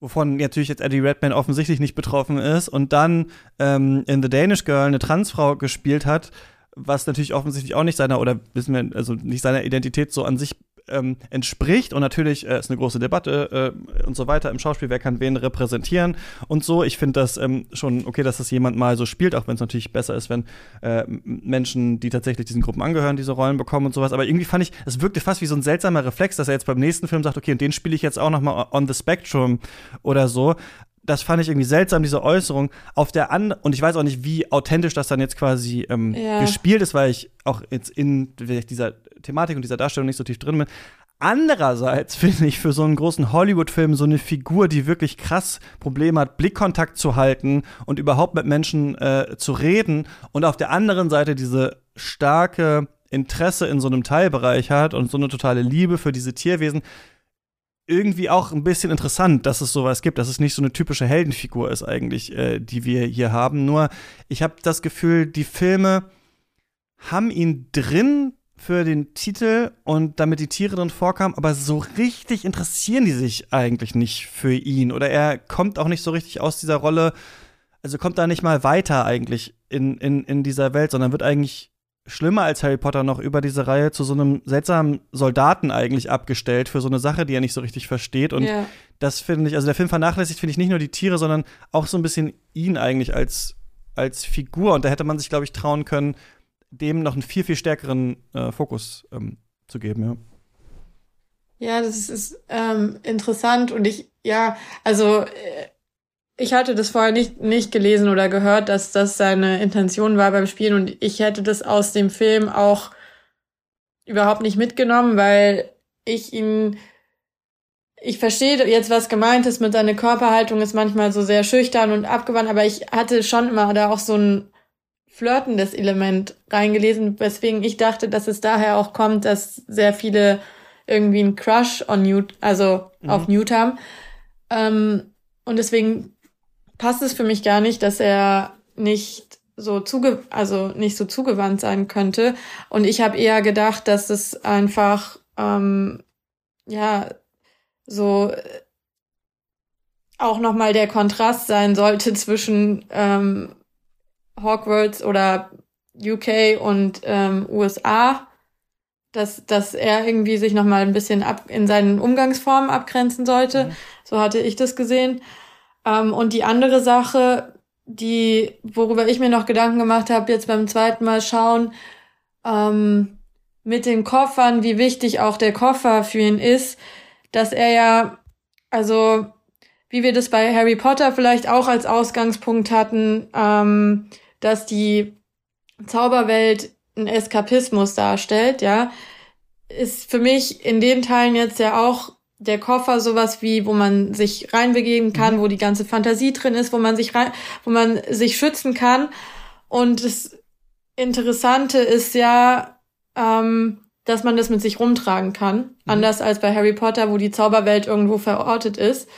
wovon natürlich jetzt Eddie Redmayne offensichtlich nicht betroffen ist, und dann ähm, in The Danish Girl eine Transfrau gespielt hat, was natürlich offensichtlich auch nicht seiner, oder wissen wir, also nicht seiner Identität so an sich ähm, entspricht. Und natürlich äh, ist eine große Debatte äh, und so weiter im Schauspiel, wer kann wen repräsentieren und so. Ich finde das ähm, schon okay, dass das jemand mal so spielt, auch wenn es natürlich besser ist, wenn äh, Menschen, die tatsächlich diesen Gruppen angehören, diese Rollen bekommen und sowas. Aber irgendwie fand ich, es wirkte fast wie so ein seltsamer Reflex, dass er jetzt beim nächsten Film sagt, okay, und den spiele ich jetzt auch noch mal on the spectrum oder so das fand ich irgendwie seltsam, diese Äußerung. Auf der anderen, und ich weiß auch nicht, wie authentisch das dann jetzt quasi ähm, ja. gespielt ist, weil ich auch jetzt in dieser Thematik und dieser Darstellung nicht so tief drin bin. Andererseits finde ich für so einen großen Hollywood-Film so eine Figur, die wirklich krass Probleme hat, Blickkontakt zu halten und überhaupt mit Menschen äh, zu reden und auf der anderen Seite diese starke Interesse in so einem Teilbereich hat und so eine totale Liebe für diese Tierwesen, irgendwie auch ein bisschen interessant, dass es sowas gibt, dass es nicht so eine typische Heldenfigur ist eigentlich, äh, die wir hier haben. Nur ich habe das Gefühl, die Filme haben ihn drin für den Titel und damit die Tiere drin vorkamen, aber so richtig interessieren die sich eigentlich nicht für ihn oder er kommt auch nicht so richtig aus dieser Rolle, also kommt da nicht mal weiter eigentlich in, in, in dieser Welt, sondern wird eigentlich schlimmer als Harry Potter noch über diese Reihe zu so einem seltsamen Soldaten eigentlich abgestellt für so eine Sache, die er nicht so richtig versteht. Und yeah. das finde ich, also der Film vernachlässigt, finde ich, nicht nur die Tiere, sondern auch so ein bisschen ihn eigentlich als, als Figur. Und da hätte man sich, glaube ich, trauen können, dem noch einen viel, viel stärkeren äh, Fokus ähm, zu geben, ja. Ja, das ist ähm, interessant und ich, ja, also äh, ich hatte das vorher nicht, nicht gelesen oder gehört, dass das seine Intention war beim Spielen und ich hätte das aus dem Film auch überhaupt nicht mitgenommen, weil ich ihn ich verstehe jetzt, was gemeint ist mit seiner Körperhaltung ist manchmal so sehr schüchtern und abgewandt, aber ich hatte schon immer da auch so ein flirtendes Element reingelesen, weswegen ich dachte, dass es daher auch kommt, dass sehr viele irgendwie einen Crush on Newt, also mhm. auf Newt haben. Ähm, und deswegen passt es für mich gar nicht, dass er nicht so zuge also nicht so zugewandt sein könnte. Und ich habe eher gedacht, dass es einfach ähm, ja so äh, auch nochmal der Kontrast sein sollte zwischen ähm, Hogwarts oder UK und ähm, USA, dass, dass er irgendwie sich nochmal ein bisschen ab in seinen Umgangsformen abgrenzen sollte. Mhm. So hatte ich das gesehen. Ähm, und die andere Sache, die, worüber ich mir noch Gedanken gemacht habe, jetzt beim zweiten Mal schauen, ähm, mit den Koffern, wie wichtig auch der Koffer für ihn ist, dass er ja, also wie wir das bei Harry Potter vielleicht auch als Ausgangspunkt hatten, ähm, dass die Zauberwelt ein Eskapismus darstellt, ja, ist für mich in den Teilen jetzt ja auch der Koffer sowas wie, wo man sich reinbegeben kann, mhm. wo die ganze Fantasie drin ist, wo man sich rein, wo man sich schützen kann. Und das Interessante ist ja, ähm, dass man das mit sich rumtragen kann. Mhm. Anders als bei Harry Potter, wo die Zauberwelt irgendwo verortet ist.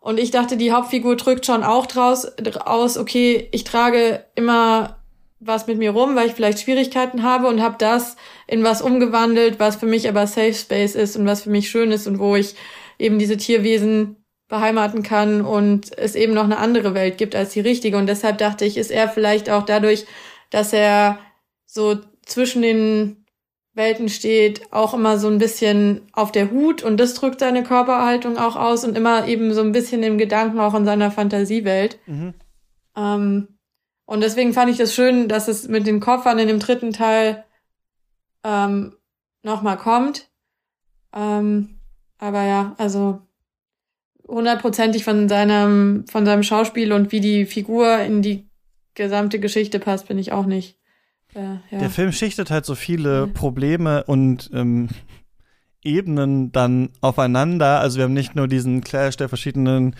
Und ich dachte, die Hauptfigur drückt schon auch draus, aus, okay, ich trage immer was mit mir rum, weil ich vielleicht Schwierigkeiten habe und habe das in was umgewandelt, was für mich aber Safe Space ist und was für mich schön ist und wo ich eben diese Tierwesen beheimaten kann und es eben noch eine andere Welt gibt als die richtige. Und deshalb dachte ich, ist er vielleicht auch dadurch, dass er so zwischen den Welten steht, auch immer so ein bisschen auf der Hut und das drückt seine Körperhaltung auch aus und immer eben so ein bisschen im Gedanken auch in seiner Fantasiewelt. Mhm. Ähm, und deswegen fand ich das schön, dass es mit den Koffern in dem dritten Teil ähm, nochmal kommt. Ähm, aber ja, also hundertprozentig von seinem, von seinem Schauspiel und wie die Figur in die gesamte Geschichte passt, bin ich auch nicht. Äh, ja. Der Film schichtet halt so viele Probleme und ähm, Ebenen dann aufeinander. Also wir haben nicht nur diesen Clash der verschiedenen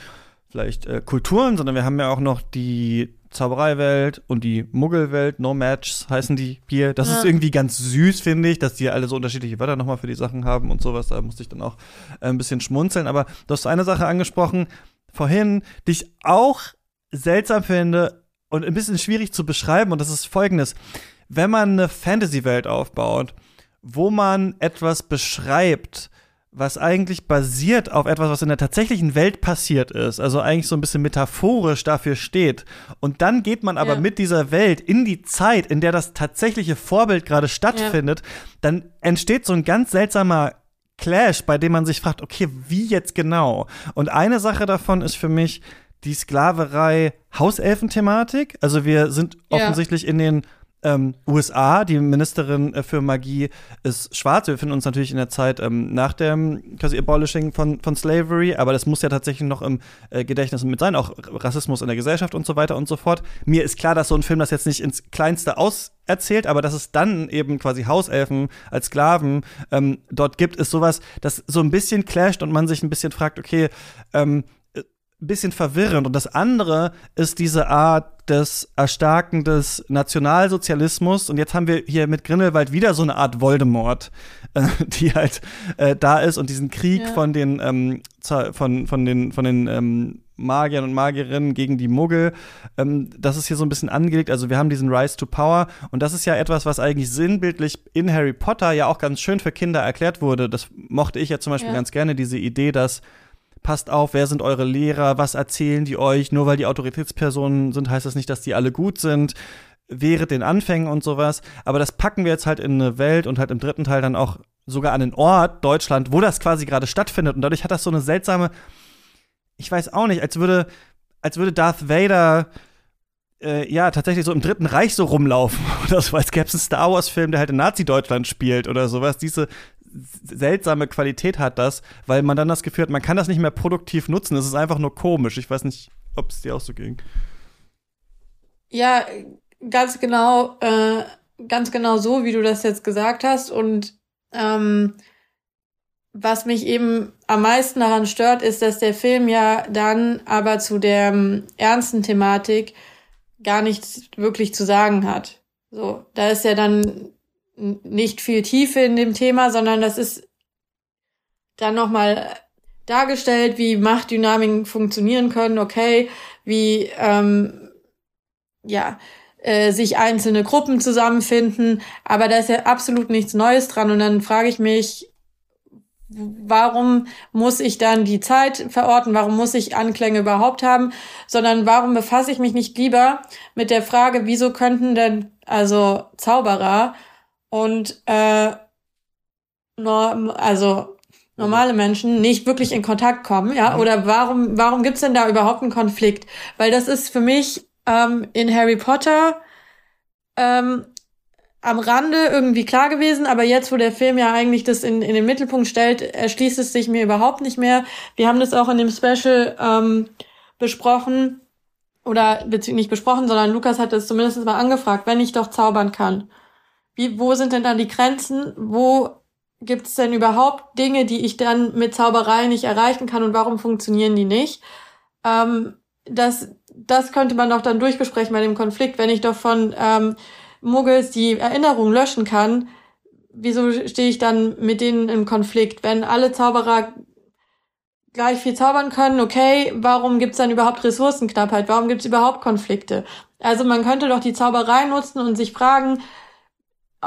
vielleicht äh, Kulturen, sondern wir haben ja auch noch die Zaubereiwelt und die Muggelwelt, No Match heißen die hier. Das ja. ist irgendwie ganz süß, finde ich, dass die alle so unterschiedliche Wörter nochmal für die Sachen haben und sowas. Da musste ich dann auch äh, ein bisschen schmunzeln. Aber du hast eine Sache angesprochen vorhin, die ich auch seltsam finde und ein bisschen schwierig zu beschreiben. Und das ist folgendes wenn man eine Fantasy-Welt aufbaut, wo man etwas beschreibt, was eigentlich basiert auf etwas, was in der tatsächlichen Welt passiert ist, also eigentlich so ein bisschen metaphorisch dafür steht. Und dann geht man aber ja. mit dieser Welt in die Zeit, in der das tatsächliche Vorbild gerade stattfindet, ja. dann entsteht so ein ganz seltsamer Clash, bei dem man sich fragt, okay, wie jetzt genau? Und eine Sache davon ist für mich die Sklaverei Hauselfen-Thematik. Also wir sind ja. offensichtlich in den ähm, USA, die Ministerin äh, für Magie ist schwarz. Wir befinden uns natürlich in der Zeit ähm, nach dem quasi Abolishing von, von Slavery, aber das muss ja tatsächlich noch im äh, Gedächtnis mit sein, auch Rassismus in der Gesellschaft und so weiter und so fort. Mir ist klar, dass so ein Film das jetzt nicht ins Kleinste auserzählt, aber dass es dann eben quasi Hauselfen als Sklaven ähm, dort gibt, ist sowas, das so ein bisschen clasht und man sich ein bisschen fragt, okay, ähm, bisschen verwirrend. Und das andere ist diese Art des Erstarken des Nationalsozialismus. Und jetzt haben wir hier mit Grindelwald wieder so eine Art Voldemort, äh, die halt äh, da ist und diesen Krieg ja. von den ähm, von von den von den ähm, Magiern und Magierinnen gegen die Muggel. Ähm, das ist hier so ein bisschen angelegt. Also wir haben diesen Rise to Power und das ist ja etwas, was eigentlich sinnbildlich in Harry Potter ja auch ganz schön für Kinder erklärt wurde. Das mochte ich ja zum Beispiel ja. ganz gerne, diese Idee, dass passt auf, wer sind eure Lehrer, was erzählen die euch, nur weil die Autoritätspersonen sind, heißt das nicht, dass die alle gut sind, während den Anfängen und sowas, aber das packen wir jetzt halt in eine Welt und halt im dritten Teil dann auch sogar an den Ort, Deutschland, wo das quasi gerade stattfindet. Und dadurch hat das so eine seltsame, ich weiß auch nicht, als würde, als würde Darth Vader äh, ja, tatsächlich so im Dritten Reich so rumlaufen oder so, als gäbe es einen Star Wars-Film, der halt in Nazi-Deutschland spielt oder sowas. Diese, seltsame Qualität hat das, weil man dann das Gefühl hat, man kann das nicht mehr produktiv nutzen. Es ist einfach nur komisch. Ich weiß nicht, ob es dir auch so ging. Ja, ganz genau, äh, ganz genau so, wie du das jetzt gesagt hast. Und ähm, was mich eben am meisten daran stört, ist, dass der Film ja dann aber zu der ähm, ernsten Thematik gar nichts wirklich zu sagen hat. So, da ist ja dann nicht viel Tiefe in dem Thema, sondern das ist dann nochmal dargestellt, wie Machtdynamiken funktionieren können, okay, wie ähm, ja äh, sich einzelne Gruppen zusammenfinden, aber da ist ja absolut nichts Neues dran. Und dann frage ich mich, warum muss ich dann die Zeit verorten, warum muss ich Anklänge überhaupt haben, sondern warum befasse ich mich nicht lieber mit der Frage, wieso könnten denn also Zauberer und äh, norm, also normale Menschen nicht wirklich in Kontakt kommen, ja? Mhm. Oder warum warum gibt's denn da überhaupt einen Konflikt? Weil das ist für mich ähm, in Harry Potter ähm, am Rande irgendwie klar gewesen, aber jetzt, wo der Film ja eigentlich das in, in den Mittelpunkt stellt, erschließt es sich mir überhaupt nicht mehr. Wir haben das auch in dem Special ähm, besprochen, oder beziehungsweise nicht besprochen, sondern Lukas hat es zumindest mal angefragt, wenn ich doch zaubern kann. Wie, wo sind denn dann die Grenzen? Wo gibt es denn überhaupt Dinge, die ich dann mit Zauberei nicht erreichen kann und warum funktionieren die nicht? Ähm, das, das könnte man doch dann durchbesprechen bei dem Konflikt, wenn ich doch von ähm, Muggels die Erinnerung löschen kann, wieso stehe ich dann mit denen im Konflikt? Wenn alle Zauberer gleich viel zaubern können, okay, warum gibt's dann überhaupt Ressourcenknappheit? Warum gibt's überhaupt Konflikte? Also man könnte doch die Zauberei nutzen und sich fragen,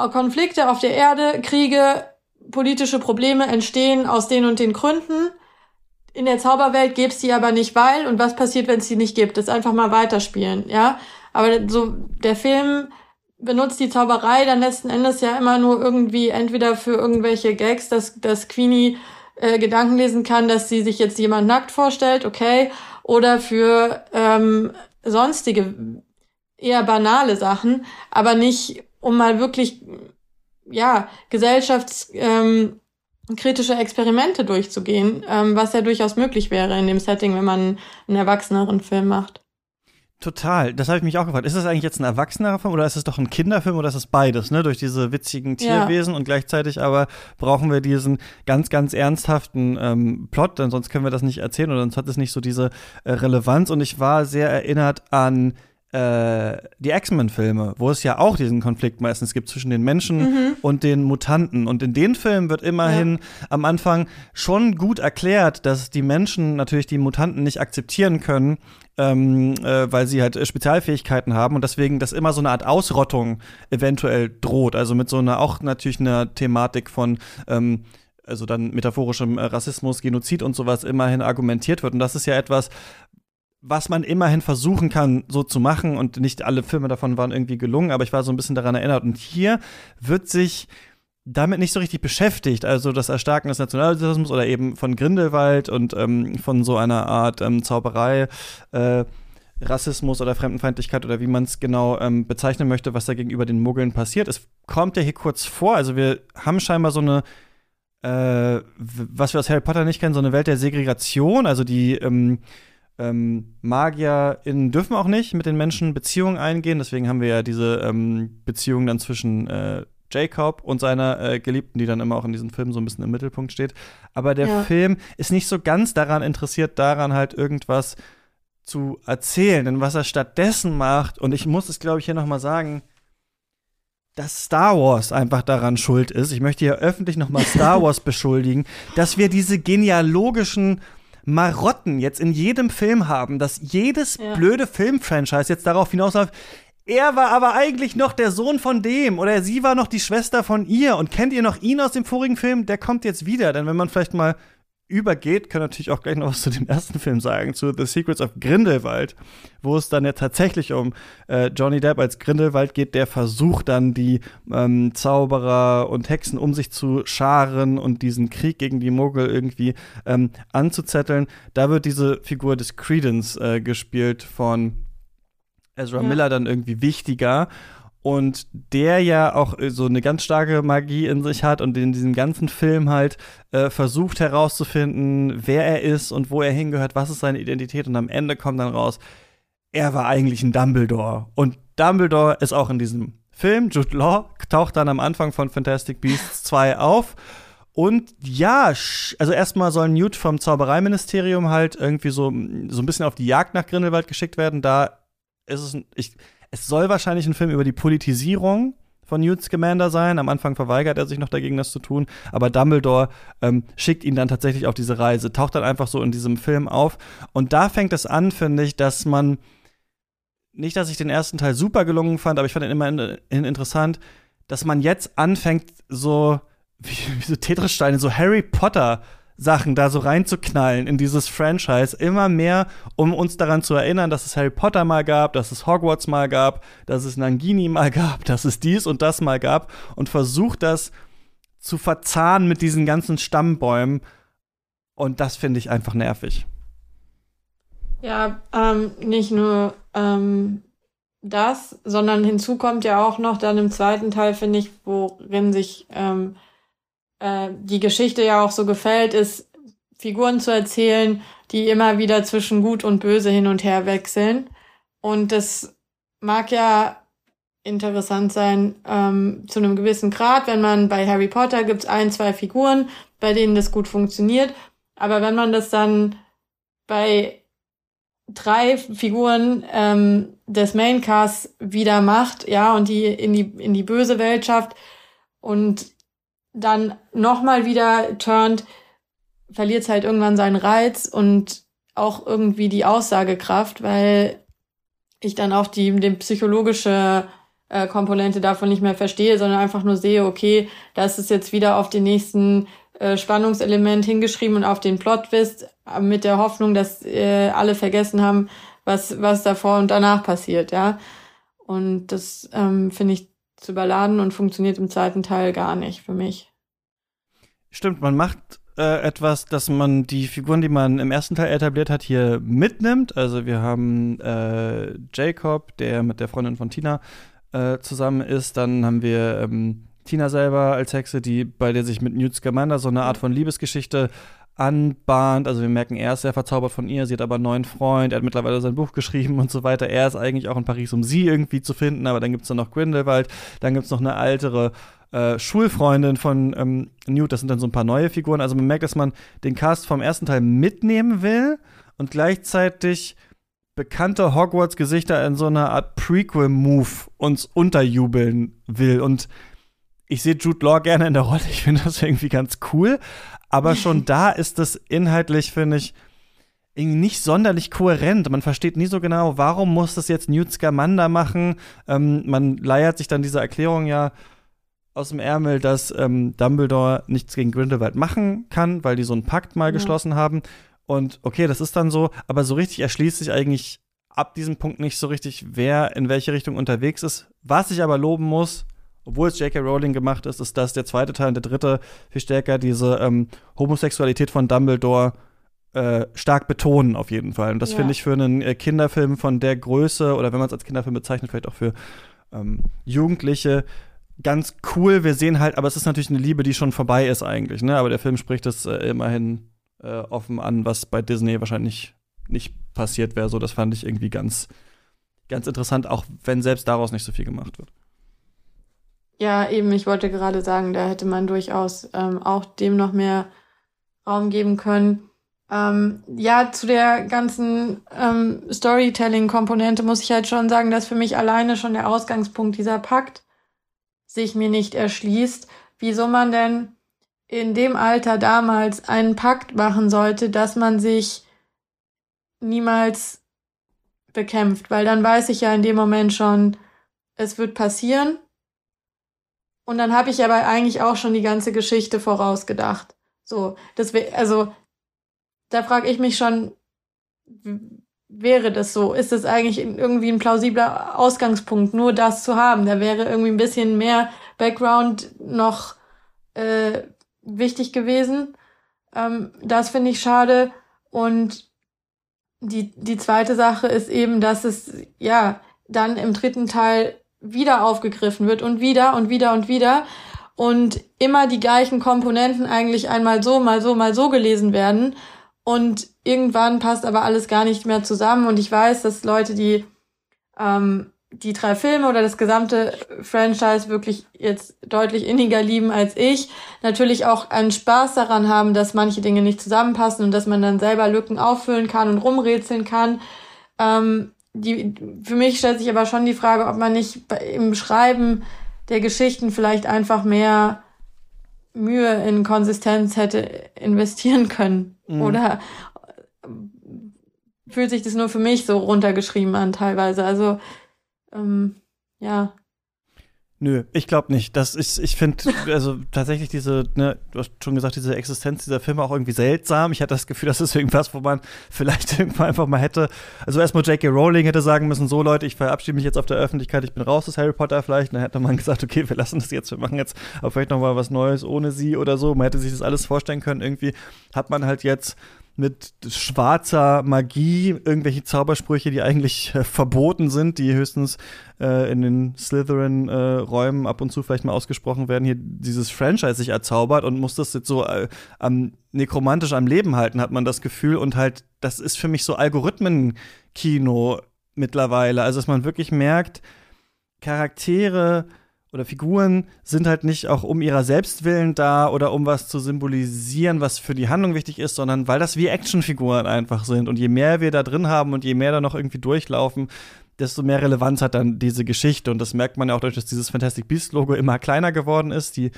Konflikte auf der Erde, Kriege, politische Probleme entstehen aus den und den Gründen. In der Zauberwelt gäbe die aber nicht, weil und was passiert, wenn es die nicht gibt? Das einfach mal weiterspielen, ja. Aber so der Film benutzt die Zauberei dann letzten Endes ja immer nur irgendwie entweder für irgendwelche Gags, dass, dass Queenie äh, Gedanken lesen kann, dass sie sich jetzt jemand nackt vorstellt, okay, oder für ähm, sonstige eher banale Sachen, aber nicht um mal wirklich ja gesellschaftskritische ähm, Experimente durchzugehen, ähm, was ja durchaus möglich wäre in dem Setting, wenn man einen erwachseneren Film macht. Total, das habe ich mich auch gefragt. Ist das eigentlich jetzt ein erwachsener Film oder ist es doch ein Kinderfilm oder ist es beides, ne? Durch diese witzigen Tierwesen ja. und gleichzeitig aber brauchen wir diesen ganz, ganz ernsthaften ähm, Plot, denn sonst können wir das nicht erzählen oder sonst hat es nicht so diese äh, Relevanz. Und ich war sehr erinnert an äh, die X-Men-Filme, wo es ja auch diesen Konflikt meistens gibt zwischen den Menschen mhm. und den Mutanten. Und in den Filmen wird immerhin ja. am Anfang schon gut erklärt, dass die Menschen natürlich die Mutanten nicht akzeptieren können, ähm, äh, weil sie halt Spezialfähigkeiten haben und deswegen, dass immer so eine Art Ausrottung eventuell droht. Also mit so einer auch natürlich einer Thematik von ähm, also dann metaphorischem Rassismus, Genozid und sowas immerhin argumentiert wird. Und das ist ja etwas, was man immerhin versuchen kann, so zu machen. Und nicht alle Filme davon waren irgendwie gelungen, aber ich war so ein bisschen daran erinnert. Und hier wird sich damit nicht so richtig beschäftigt. Also das Erstarken des Nationalsozialismus oder eben von Grindelwald und ähm, von so einer Art ähm, Zauberei. Äh, Rassismus oder Fremdenfeindlichkeit oder wie man es genau ähm, bezeichnen möchte, was da gegenüber den Muggeln passiert. Es kommt ja hier kurz vor, also wir haben scheinbar so eine, äh, was wir aus Harry Potter nicht kennen, so eine Welt der Segregation, also die ähm, ähm, MagierInnen dürfen auch nicht mit den Menschen Beziehungen eingehen. Deswegen haben wir ja diese ähm, Beziehung dann zwischen äh, Jacob und seiner äh, Geliebten, die dann immer auch in diesem Film so ein bisschen im Mittelpunkt steht. Aber der ja. Film ist nicht so ganz daran interessiert, daran halt irgendwas zu erzählen. Denn was er stattdessen macht, und ich muss es, glaube ich, hier noch mal sagen, dass Star Wars einfach daran schuld ist. Ich möchte hier öffentlich noch mal Star Wars beschuldigen, dass wir diese genealogischen Marotten jetzt in jedem Film haben, dass jedes ja. blöde Filmfranchise jetzt darauf hinausläuft, er war aber eigentlich noch der Sohn von dem oder sie war noch die Schwester von ihr und kennt ihr noch ihn aus dem vorigen Film? Der kommt jetzt wieder, denn wenn man vielleicht mal übergeht, kann natürlich auch gleich noch was zu dem ersten Film sagen, zu The Secrets of Grindelwald, wo es dann ja tatsächlich um äh, Johnny Depp als Grindelwald geht, der versucht dann die ähm, Zauberer und Hexen um sich zu scharen und diesen Krieg gegen die Muggel irgendwie ähm, anzuzetteln. Da wird diese Figur des Credence äh, gespielt von Ezra ja. Miller dann irgendwie wichtiger und der ja auch äh, so eine ganz starke Magie in sich hat und in diesem ganzen Film halt äh, versucht herauszufinden, wer er ist und wo er hingehört, was ist seine Identität und am Ende kommt dann raus, er war eigentlich ein Dumbledore. Und Dumbledore ist auch in diesem Film, Jude Law taucht dann am Anfang von Fantastic Beasts 2 auf. Und ja, also erstmal soll Newt vom Zaubereiministerium halt irgendwie so, so ein bisschen auf die Jagd nach Grindelwald geschickt werden. Da ist es, ich, es soll wahrscheinlich ein Film über die Politisierung von Newt Scamander sein. Am Anfang verweigert er sich noch dagegen, das zu tun. Aber Dumbledore ähm, schickt ihn dann tatsächlich auf diese Reise, taucht dann einfach so in diesem Film auf. Und da fängt es an, finde ich, dass man nicht, dass ich den ersten Teil super gelungen fand, aber ich fand ihn immerhin interessant, dass man jetzt anfängt, so wie, wie so Tetris-Steine, so Harry Potter Sachen da so reinzuknallen in dieses Franchise, immer mehr, um uns daran zu erinnern, dass es Harry Potter mal gab, dass es Hogwarts mal gab, dass es Nangini mal gab, dass es dies und das mal gab und versucht das zu verzahnen mit diesen ganzen Stammbäumen. Und das finde ich einfach nervig. Ja, ähm, nicht nur ähm, das, sondern hinzu kommt ja auch noch dann im zweiten Teil, finde ich, worin sich ähm, äh, die Geschichte ja auch so gefällt, ist Figuren zu erzählen, die immer wieder zwischen Gut und Böse hin und her wechseln. Und das mag ja interessant sein ähm, zu einem gewissen Grad, wenn man bei Harry Potter gibt's ein, zwei Figuren, bei denen das gut funktioniert. Aber wenn man das dann bei drei Figuren ähm, des Maincasts wieder macht, ja, und die in die in die böse Welt schafft und dann nochmal wieder turnt, verliert es halt irgendwann seinen Reiz und auch irgendwie die Aussagekraft, weil ich dann auch die, die psychologische äh, Komponente davon nicht mehr verstehe, sondern einfach nur sehe, okay, das ist jetzt wieder auf den nächsten äh, Spannungselement hingeschrieben und auf den Plot-Twist äh, mit der Hoffnung, dass äh, alle vergessen haben, was, was davor und danach passiert, ja. Und das ähm, finde ich zu überladen und funktioniert im zweiten Teil gar nicht für mich. Stimmt, man macht äh, etwas, dass man die Figuren, die man im ersten Teil etabliert hat, hier mitnimmt. Also wir haben äh, Jacob, der mit der Freundin von Tina äh, zusammen ist. Dann haben wir ähm, Tina selber als Hexe, die bei der sich mit Newt Scamander so eine Art von Liebesgeschichte anbahnt. Also wir merken, er ist sehr verzaubert von ihr, sie hat aber einen neuen Freund, er hat mittlerweile sein Buch geschrieben und so weiter. Er ist eigentlich auch in Paris, um sie irgendwie zu finden, aber dann gibt es dann noch Grindelwald, dann gibt es noch eine ältere äh, Schulfreundin von ähm, Newt, das sind dann so ein paar neue Figuren. Also man merkt, dass man den Cast vom ersten Teil mitnehmen will und gleichzeitig bekannte Hogwarts-Gesichter in so einer Art Prequel-Move uns unterjubeln will. Und ich sehe Jude Law gerne in der Rolle. Ich finde das irgendwie ganz cool. Aber schon da ist das inhaltlich, finde ich, irgendwie nicht sonderlich kohärent. Man versteht nie so genau, warum muss das jetzt Newt Scamander machen. Ähm, man leiert sich dann diese Erklärung ja aus dem Ärmel, dass ähm, Dumbledore nichts gegen Grindelwald machen kann, weil die so einen Pakt mal ja. geschlossen haben. Und okay, das ist dann so, aber so richtig erschließt sich eigentlich ab diesem Punkt nicht so richtig, wer in welche Richtung unterwegs ist. Was ich aber loben muss, obwohl es J.K. Rowling gemacht ist, ist, dass der zweite Teil und der dritte viel stärker diese ähm, Homosexualität von Dumbledore äh, stark betonen, auf jeden Fall. Und das ja. finde ich für einen äh, Kinderfilm von der Größe, oder wenn man es als Kinderfilm bezeichnet, vielleicht auch für ähm, Jugendliche, ganz cool. Wir sehen halt, aber es ist natürlich eine Liebe, die schon vorbei ist eigentlich, ne? Aber der Film spricht das äh, immerhin äh, offen an, was bei Disney wahrscheinlich nicht passiert wäre. So, das fand ich irgendwie ganz, ganz interessant, auch wenn selbst daraus nicht so viel gemacht wird. Ja, eben, ich wollte gerade sagen, da hätte man durchaus ähm, auch dem noch mehr Raum geben können. Ähm, ja, zu der ganzen ähm, Storytelling-Komponente muss ich halt schon sagen, dass für mich alleine schon der Ausgangspunkt dieser Pakt sich mir nicht erschließt, wieso man denn in dem Alter damals einen Pakt machen sollte, dass man sich niemals bekämpft, weil dann weiß ich ja in dem Moment schon, es wird passieren. Und dann habe ich aber eigentlich auch schon die ganze Geschichte vorausgedacht. So, das also, da frage ich mich schon, wäre das so? Ist das eigentlich irgendwie ein plausibler Ausgangspunkt, nur das zu haben? Da wäre irgendwie ein bisschen mehr Background noch äh, wichtig gewesen. Ähm, das finde ich schade. Und die, die zweite Sache ist eben, dass es ja dann im dritten Teil wieder aufgegriffen wird und wieder und wieder und wieder und immer die gleichen Komponenten eigentlich einmal so, mal so, mal so gelesen werden und irgendwann passt aber alles gar nicht mehr zusammen und ich weiß, dass Leute, die ähm, die drei Filme oder das gesamte Franchise wirklich jetzt deutlich inniger lieben als ich, natürlich auch einen Spaß daran haben, dass manche Dinge nicht zusammenpassen und dass man dann selber Lücken auffüllen kann und rumrätseln kann. Ähm, die, für mich stellt sich aber schon die Frage, ob man nicht im Schreiben der Geschichten vielleicht einfach mehr Mühe in Konsistenz hätte investieren können. Mhm. Oder fühlt sich das nur für mich so runtergeschrieben an teilweise. Also ähm, ja. Nö, ich glaube nicht. Das ist, ich finde, also tatsächlich diese, ne, du hast schon gesagt, diese Existenz dieser Filme auch irgendwie seltsam. Ich hatte das Gefühl, das ist irgendwas, wo man vielleicht irgendwann einfach mal hätte, also erstmal J.K. Rowling hätte sagen müssen, so Leute, ich verabschiede mich jetzt auf der Öffentlichkeit, ich bin raus aus Harry Potter vielleicht. dann hätte man gesagt, okay, wir lassen das jetzt, wir machen jetzt aber vielleicht noch mal was Neues ohne sie oder so. Man hätte sich das alles vorstellen können. Irgendwie hat man halt jetzt mit schwarzer Magie, irgendwelche Zaubersprüche, die eigentlich äh, verboten sind, die höchstens äh, in den Slytherin-Räumen äh, ab und zu vielleicht mal ausgesprochen werden, hier dieses Franchise sich erzaubert und muss das jetzt so äh, am nekromantisch am Leben halten, hat man das Gefühl. Und halt, das ist für mich so Algorithmen-Kino mittlerweile. Also, dass man wirklich merkt, Charaktere oder Figuren sind halt nicht auch um ihrer Selbstwillen da oder um was zu symbolisieren, was für die Handlung wichtig ist, sondern weil das wie Actionfiguren einfach sind. Und je mehr wir da drin haben und je mehr da noch irgendwie durchlaufen, desto mehr Relevanz hat dann diese Geschichte. Und das merkt man ja auch dadurch, dass dieses Fantastic Beast-Logo immer kleiner geworden ist. Die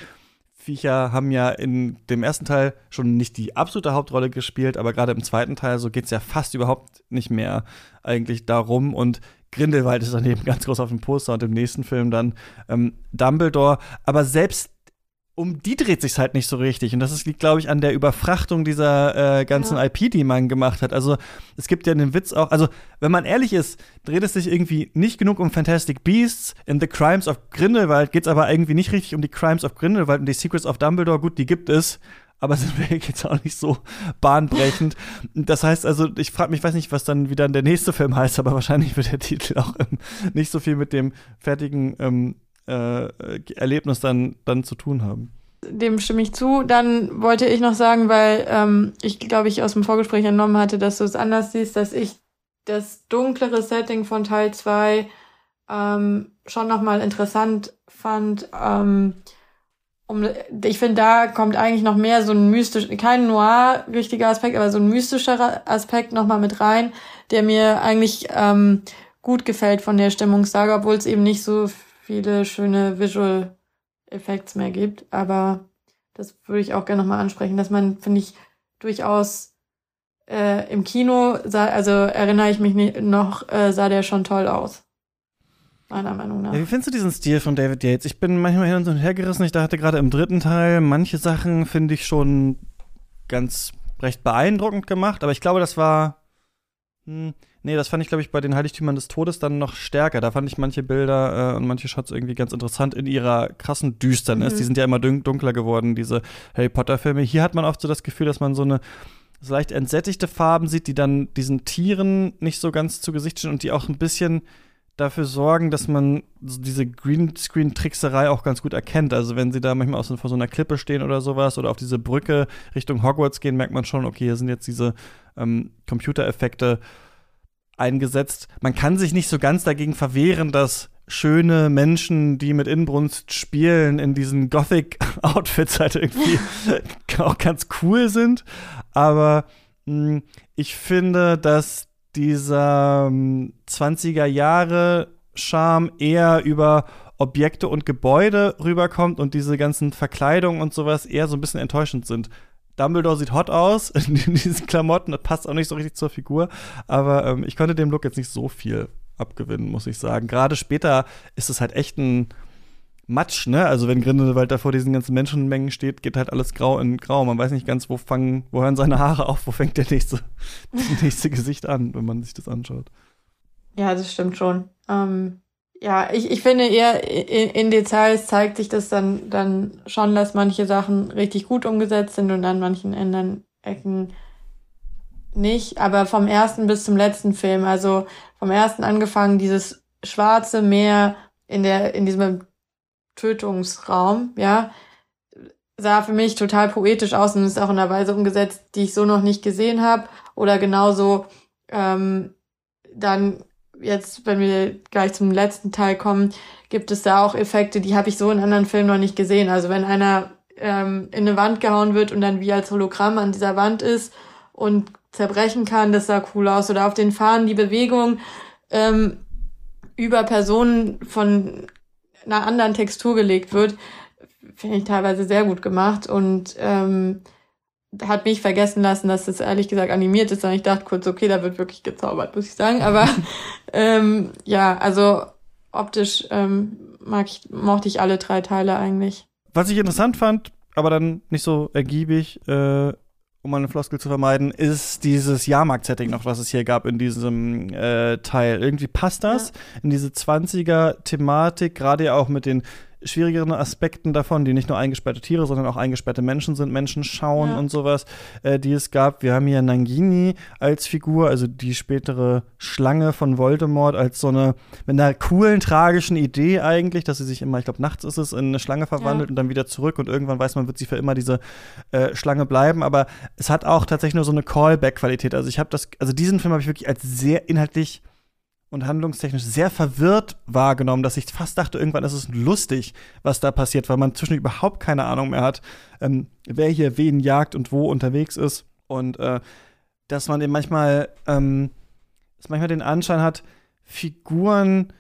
Viecher haben ja in dem ersten Teil schon nicht die absolute Hauptrolle gespielt, aber gerade im zweiten Teil so geht es ja fast überhaupt nicht mehr eigentlich darum. Und Grindelwald ist daneben ganz groß auf dem Poster und im nächsten Film dann ähm, Dumbledore. Aber selbst um die dreht sich halt nicht so richtig. Und das liegt, glaube ich, an der Überfrachtung dieser äh, ganzen ja. IP, die man gemacht hat. Also es gibt ja den Witz auch, also wenn man ehrlich ist, dreht es sich irgendwie nicht genug um Fantastic Beasts. In The Crimes of Grindelwald geht es aber irgendwie nicht richtig um die Crimes of Grindelwald und die Secrets of Dumbledore. Gut, die gibt es aber sind wir jetzt auch nicht so bahnbrechend. Das heißt also, ich frage mich, weiß nicht, was dann wieder der nächste Film heißt, aber wahrscheinlich wird der Titel auch ähm, nicht so viel mit dem fertigen ähm, äh, Erlebnis dann, dann zu tun haben. Dem stimme ich zu. Dann wollte ich noch sagen, weil ähm, ich glaube, ich aus dem Vorgespräch entnommen hatte, dass du es anders siehst, dass ich das dunklere Setting von Teil 2 ähm, schon nochmal interessant fand. Ähm, um, ich finde, da kommt eigentlich noch mehr so ein mystisch, kein noir richtiger Aspekt, aber so ein mystischerer Aspekt nochmal mit rein, der mir eigentlich ähm, gut gefällt von der Stimmungssage, obwohl es eben nicht so viele schöne Visual Effects mehr gibt. Aber das würde ich auch gerne nochmal ansprechen, dass man, finde ich, durchaus äh, im Kino, sah, also erinnere ich mich noch, äh, sah der schon toll aus meiner Meinung nach. Ja, wie findest du diesen Stil von David Yates? Ich bin manchmal hin und her gerissen. Ich dachte gerade im dritten Teil, manche Sachen finde ich schon ganz recht beeindruckend gemacht, aber ich glaube, das war. Hm, nee, das fand ich, glaube ich, bei den Heiligtümern des Todes dann noch stärker. Da fand ich manche Bilder äh, und manche Shots irgendwie ganz interessant in ihrer krassen Düsternis. Mhm. Die sind ja immer dunkler geworden, diese Harry Potter-Filme. Hier hat man oft so das Gefühl, dass man so eine so leicht entsättigte Farben sieht, die dann diesen Tieren nicht so ganz zu Gesicht stehen und die auch ein bisschen dafür sorgen, dass man diese Greenscreen-Trickserei auch ganz gut erkennt. Also wenn sie da manchmal aus, vor so einer Klippe stehen oder sowas oder auf diese Brücke Richtung Hogwarts gehen, merkt man schon, okay, hier sind jetzt diese ähm, Computereffekte eingesetzt. Man kann sich nicht so ganz dagegen verwehren, dass schöne Menschen, die mit Inbrunst spielen, in diesen Gothic-Outfits halt irgendwie auch ganz cool sind. Aber mh, hm, ich finde, dass dieser 20er ähm, Jahre Charme eher über Objekte und Gebäude rüberkommt und diese ganzen Verkleidungen und sowas eher so ein bisschen enttäuschend sind. Dumbledore sieht hot aus in diesen Klamotten, das passt auch nicht so richtig zur Figur, aber ähm, ich konnte dem Look jetzt nicht so viel abgewinnen, muss ich sagen. Gerade später ist es halt echt ein Matsch, ne? Also wenn Grindelwald da vor diesen ganzen Menschenmengen steht, geht halt alles grau in grau. Man weiß nicht ganz, wo fangen, wo hören seine Haare auf, wo fängt der nächste, das nächste Gesicht an, wenn man sich das anschaut. Ja, das stimmt schon. Ähm, ja, ich, ich finde eher in, in, Details zeigt sich das dann, dann schon, dass manche Sachen richtig gut umgesetzt sind und an manchen anderen Ecken nicht. Aber vom ersten bis zum letzten Film, also vom ersten angefangen, dieses schwarze Meer in der, in diesem Tötungsraum, ja, sah für mich total poetisch aus und ist auch in einer Weise umgesetzt, die ich so noch nicht gesehen habe. Oder genauso ähm, dann jetzt, wenn wir gleich zum letzten Teil kommen, gibt es da auch Effekte, die habe ich so in anderen Filmen noch nicht gesehen. Also wenn einer ähm, in eine Wand gehauen wird und dann wie als Hologramm an dieser Wand ist und zerbrechen kann, das sah cool aus. Oder auf den Fahnen die Bewegung ähm, über Personen von einer anderen Textur gelegt wird, finde ich teilweise sehr gut gemacht und ähm, hat mich vergessen lassen, dass das ehrlich gesagt animiert ist. Und ich dachte kurz, okay, da wird wirklich gezaubert, muss ich sagen. Aber ähm, ja, also optisch ähm, mag ich, mochte ich alle drei Teile eigentlich. Was ich interessant fand, aber dann nicht so ergiebig, äh, um eine Floskel zu vermeiden, ist dieses Jahrmarkt-Setting noch, was es hier gab in diesem äh, Teil. Irgendwie passt das ja. in diese 20er-Thematik, gerade ja auch mit den schwierigeren Aspekten davon, die nicht nur eingesperrte Tiere, sondern auch eingesperrte Menschen sind, Menschen schauen ja. und sowas, äh, die es gab. Wir haben hier Nangini als Figur, also die spätere Schlange von Voldemort, als so eine, mit einer coolen, tragischen Idee eigentlich, dass sie sich immer, ich glaube, nachts ist es, in eine Schlange verwandelt ja. und dann wieder zurück und irgendwann weiß man, wird sie für immer diese äh, Schlange bleiben. Aber es hat auch tatsächlich nur so eine Callback-Qualität. Also ich habe das, also diesen Film habe ich wirklich als sehr inhaltlich und handlungstechnisch sehr verwirrt wahrgenommen, dass ich fast dachte, irgendwann ist es lustig, was da passiert, weil man zwischendurch überhaupt keine Ahnung mehr hat, ähm, wer hier wen jagt und wo unterwegs ist. Und äh, dass man eben manchmal, ähm, dass manchmal den Anschein hat, Figuren,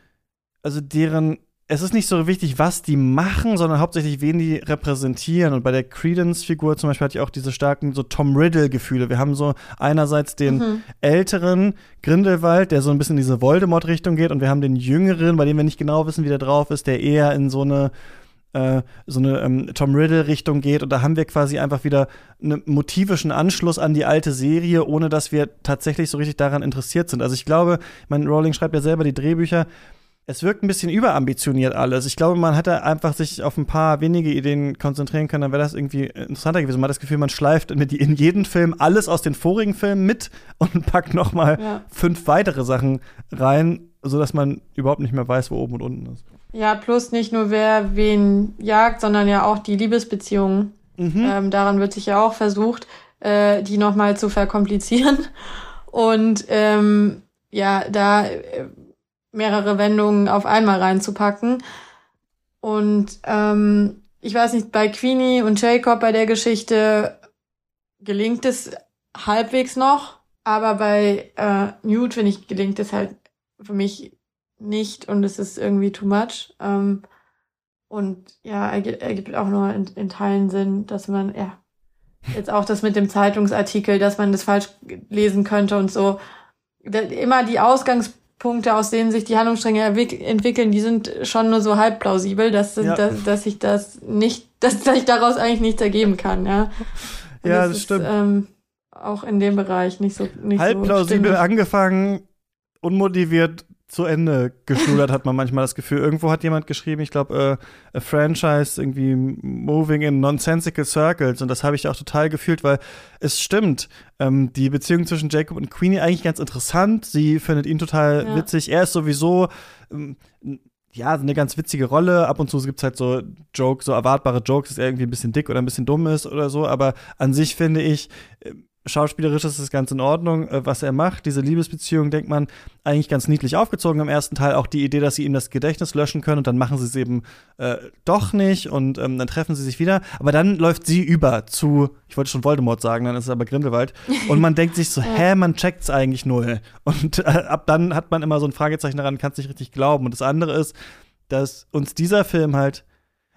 also deren es ist nicht so wichtig, was die machen, sondern hauptsächlich, wen die repräsentieren. Und bei der Credence-Figur zum Beispiel hatte ich auch diese starken so Tom Riddle-Gefühle. Wir haben so einerseits den mhm. älteren Grindelwald, der so ein bisschen in diese Voldemort-Richtung geht, und wir haben den jüngeren, bei dem wir nicht genau wissen, wie der drauf ist, der eher in so eine äh, so eine ähm, Tom Riddle-Richtung geht. Und da haben wir quasi einfach wieder einen motivischen Anschluss an die alte Serie, ohne dass wir tatsächlich so richtig daran interessiert sind. Also ich glaube, mein Rowling schreibt ja selber die Drehbücher es wirkt ein bisschen überambitioniert alles. Ich glaube, man hätte einfach sich auf ein paar wenige Ideen konzentrieren können, dann wäre das irgendwie interessanter gewesen. Man hat das Gefühl, man schleift in jeden Film alles aus den vorigen Filmen mit und packt noch mal ja. fünf weitere Sachen rein, sodass man überhaupt nicht mehr weiß, wo oben und unten ist. Ja, plus nicht nur wer wen jagt, sondern ja auch die Liebesbeziehungen. Mhm. Ähm, daran wird sich ja auch versucht, äh, die noch mal zu verkomplizieren. Und ähm, ja, da äh, mehrere Wendungen auf einmal reinzupacken. Und ähm, ich weiß nicht, bei Queenie und Jacob bei der Geschichte gelingt es halbwegs noch, aber bei äh, Newt, finde ich, gelingt es halt für mich nicht und es ist irgendwie too much. Ähm, und ja, ergibt, auch nur in, in Teilen Sinn, dass man, ja, jetzt auch das mit dem Zeitungsartikel, dass man das falsch lesen könnte und so. Immer die Ausgangs Punkte, aus denen sich die Handlungsstränge entwickeln, die sind schon nur so halb plausibel, dass, ja. dass, dass ich das nicht, dass, dass ich daraus eigentlich nichts ergeben kann, ja. Und ja, das, das stimmt. ähm, auch in dem Bereich nicht so nicht halb so plausibel stimmig. angefangen, unmotiviert zu Ende geschludert, hat man manchmal das Gefühl. Irgendwo hat jemand geschrieben, ich glaube, äh, a franchise irgendwie moving in nonsensical circles. Und das habe ich auch total gefühlt, weil es stimmt. Ähm, die Beziehung zwischen Jacob und Queenie eigentlich ganz interessant. Sie findet ihn total ja. witzig. Er ist sowieso ähm, ja, eine ganz witzige Rolle. Ab und zu gibt es halt so Jokes, so erwartbare Jokes, dass er irgendwie ein bisschen dick oder ein bisschen dumm ist oder so. Aber an sich finde ich, äh, schauspielerisch ist das ganz in Ordnung, äh, was er macht. Diese Liebesbeziehung, denkt man, eigentlich ganz niedlich aufgezogen im ersten Teil. Auch die Idee, dass sie ihm das Gedächtnis löschen können und dann machen sie es eben äh, doch nicht und ähm, dann treffen sie sich wieder. Aber dann läuft sie über zu, ich wollte schon Voldemort sagen, dann ist es aber Grindelwald. Und man denkt sich so, hä, man checkt's eigentlich null. Und äh, ab dann hat man immer so ein Fragezeichen daran, kann es nicht richtig glauben. Und das andere ist, dass uns dieser Film halt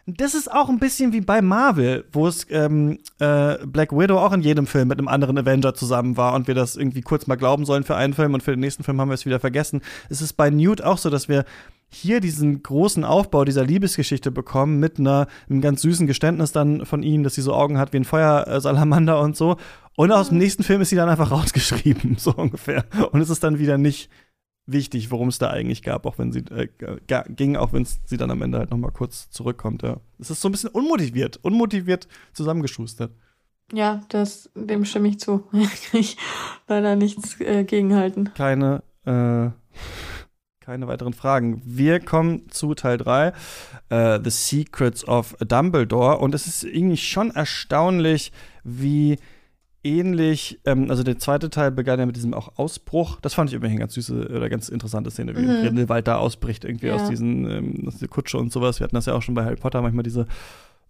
das ist auch ein bisschen wie bei Marvel, wo es ähm, äh, Black Widow auch in jedem Film mit einem anderen Avenger zusammen war und wir das irgendwie kurz mal glauben sollen für einen Film und für den nächsten Film haben wir es wieder vergessen. Es ist bei Newt auch so, dass wir hier diesen großen Aufbau dieser Liebesgeschichte bekommen mit einer, einem ganz süßen Geständnis dann von ihm, dass sie so Augen hat wie ein Feuersalamander und so. Und aus dem nächsten Film ist sie dann einfach rausgeschrieben, so ungefähr. Und es ist dann wieder nicht wichtig, worum es da eigentlich gab, auch wenn sie äh, ging, auch wenn sie dann am Ende halt noch mal kurz zurückkommt. Ja. Es ist so ein bisschen unmotiviert, unmotiviert zusammengeschustert. Ja, das, dem stimme ich zu. ich leider nichts äh, gegenhalten. Keine, äh, keine weiteren Fragen. Wir kommen zu Teil 3, äh, The Secrets of Dumbledore. Und es ist irgendwie schon erstaunlich, wie ähnlich, ähm, also der zweite Teil begann ja mit diesem auch Ausbruch. Das fand ich immerhin ganz süße oder ganz interessante Szene, wie mhm. Grindelwald da ausbricht, irgendwie ja. aus diesen, ähm, aus der Kutsche und sowas. Wir hatten das ja auch schon bei Harry Potter, manchmal diese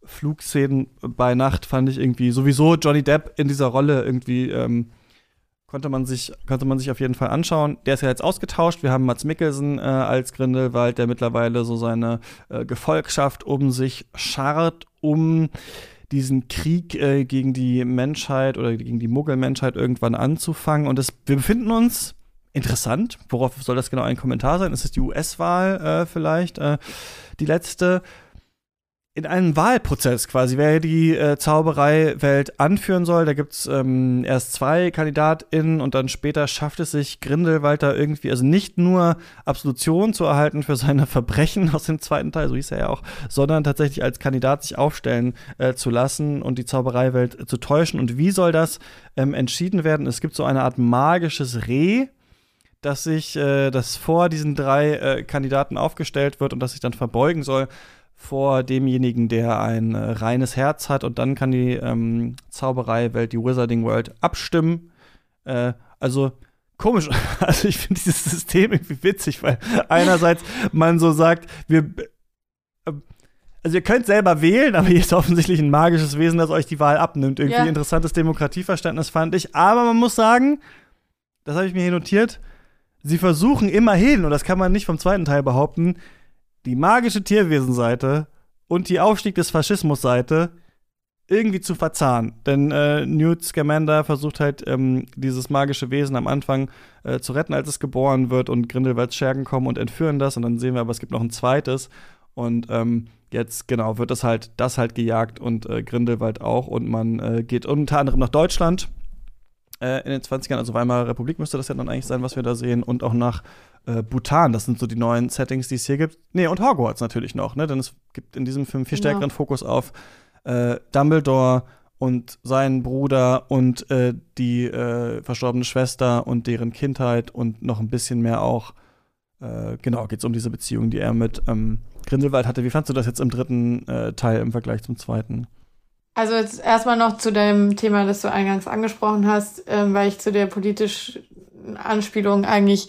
Flugszenen bei Nacht fand ich irgendwie sowieso Johnny Depp in dieser Rolle irgendwie ähm, konnte man sich konnte man sich auf jeden Fall anschauen. Der ist ja jetzt ausgetauscht. Wir haben Mats Mikkelsen äh, als Grindelwald, der mittlerweile so seine äh, Gefolgschaft um sich scharrt, um diesen Krieg äh, gegen die Menschheit oder gegen die Muggelmenschheit irgendwann anzufangen. Und das, wir befinden uns interessant. Worauf soll das genau ein Kommentar sein? Ist es die US-Wahl äh, vielleicht? Äh, die letzte. In einem Wahlprozess quasi, wer die äh, Zaubereiwelt anführen soll. Da gibt's ähm, erst zwei KandidatInnen und dann später schafft es sich Grindelwald da irgendwie, also nicht nur Absolution zu erhalten für seine Verbrechen aus dem zweiten Teil, so hieß er ja auch, sondern tatsächlich als Kandidat sich aufstellen äh, zu lassen und die Zaubereiwelt äh, zu täuschen. Und wie soll das ähm, entschieden werden? Es gibt so eine Art magisches Reh, dass sich äh, das vor diesen drei äh, Kandidaten aufgestellt wird und das sich dann verbeugen soll vor demjenigen, der ein äh, reines Herz hat und dann kann die ähm, Zaubereiwelt, die Wizarding World abstimmen. Äh, also komisch. Also ich finde dieses System irgendwie witzig, weil einerseits man so sagt, wir äh, also ihr könnt selber wählen, aber hier ist offensichtlich ein magisches Wesen, das euch die Wahl abnimmt. Irgendwie ja. interessantes Demokratieverständnis fand ich. Aber man muss sagen, das habe ich mir hier notiert, sie versuchen immerhin, und das kann man nicht vom zweiten Teil behaupten, die magische Tierwesenseite und die Aufstieg des Faschismus-Seite irgendwie zu verzahnen. Denn äh, Newt Scamander versucht halt, ähm, dieses magische Wesen am Anfang äh, zu retten, als es geboren wird und Grindelwalds Schergen kommen und entführen das. Und dann sehen wir aber, es gibt noch ein zweites. Und ähm, jetzt, genau, wird das halt, das halt gejagt und äh, Grindelwald auch. Und man äh, geht unter anderem nach Deutschland äh, in den 20ern, also Weimarer Republik müsste das ja dann eigentlich sein, was wir da sehen, und auch nach äh, Bhutan. Das sind so die neuen Settings, die es hier gibt. Nee, und Hogwarts natürlich noch, ne? Denn es gibt in diesem Film viel genau. stärkeren Fokus auf äh, Dumbledore und seinen Bruder und äh, die äh, verstorbene Schwester und deren Kindheit und noch ein bisschen mehr auch, äh, genau, geht es um diese Beziehung, die er mit ähm, Grindelwald hatte. Wie fandst du das jetzt im dritten äh, Teil im Vergleich zum zweiten? Also jetzt erstmal noch zu dem Thema, das du eingangs angesprochen hast, ähm, weil ich zu der politischen Anspielung eigentlich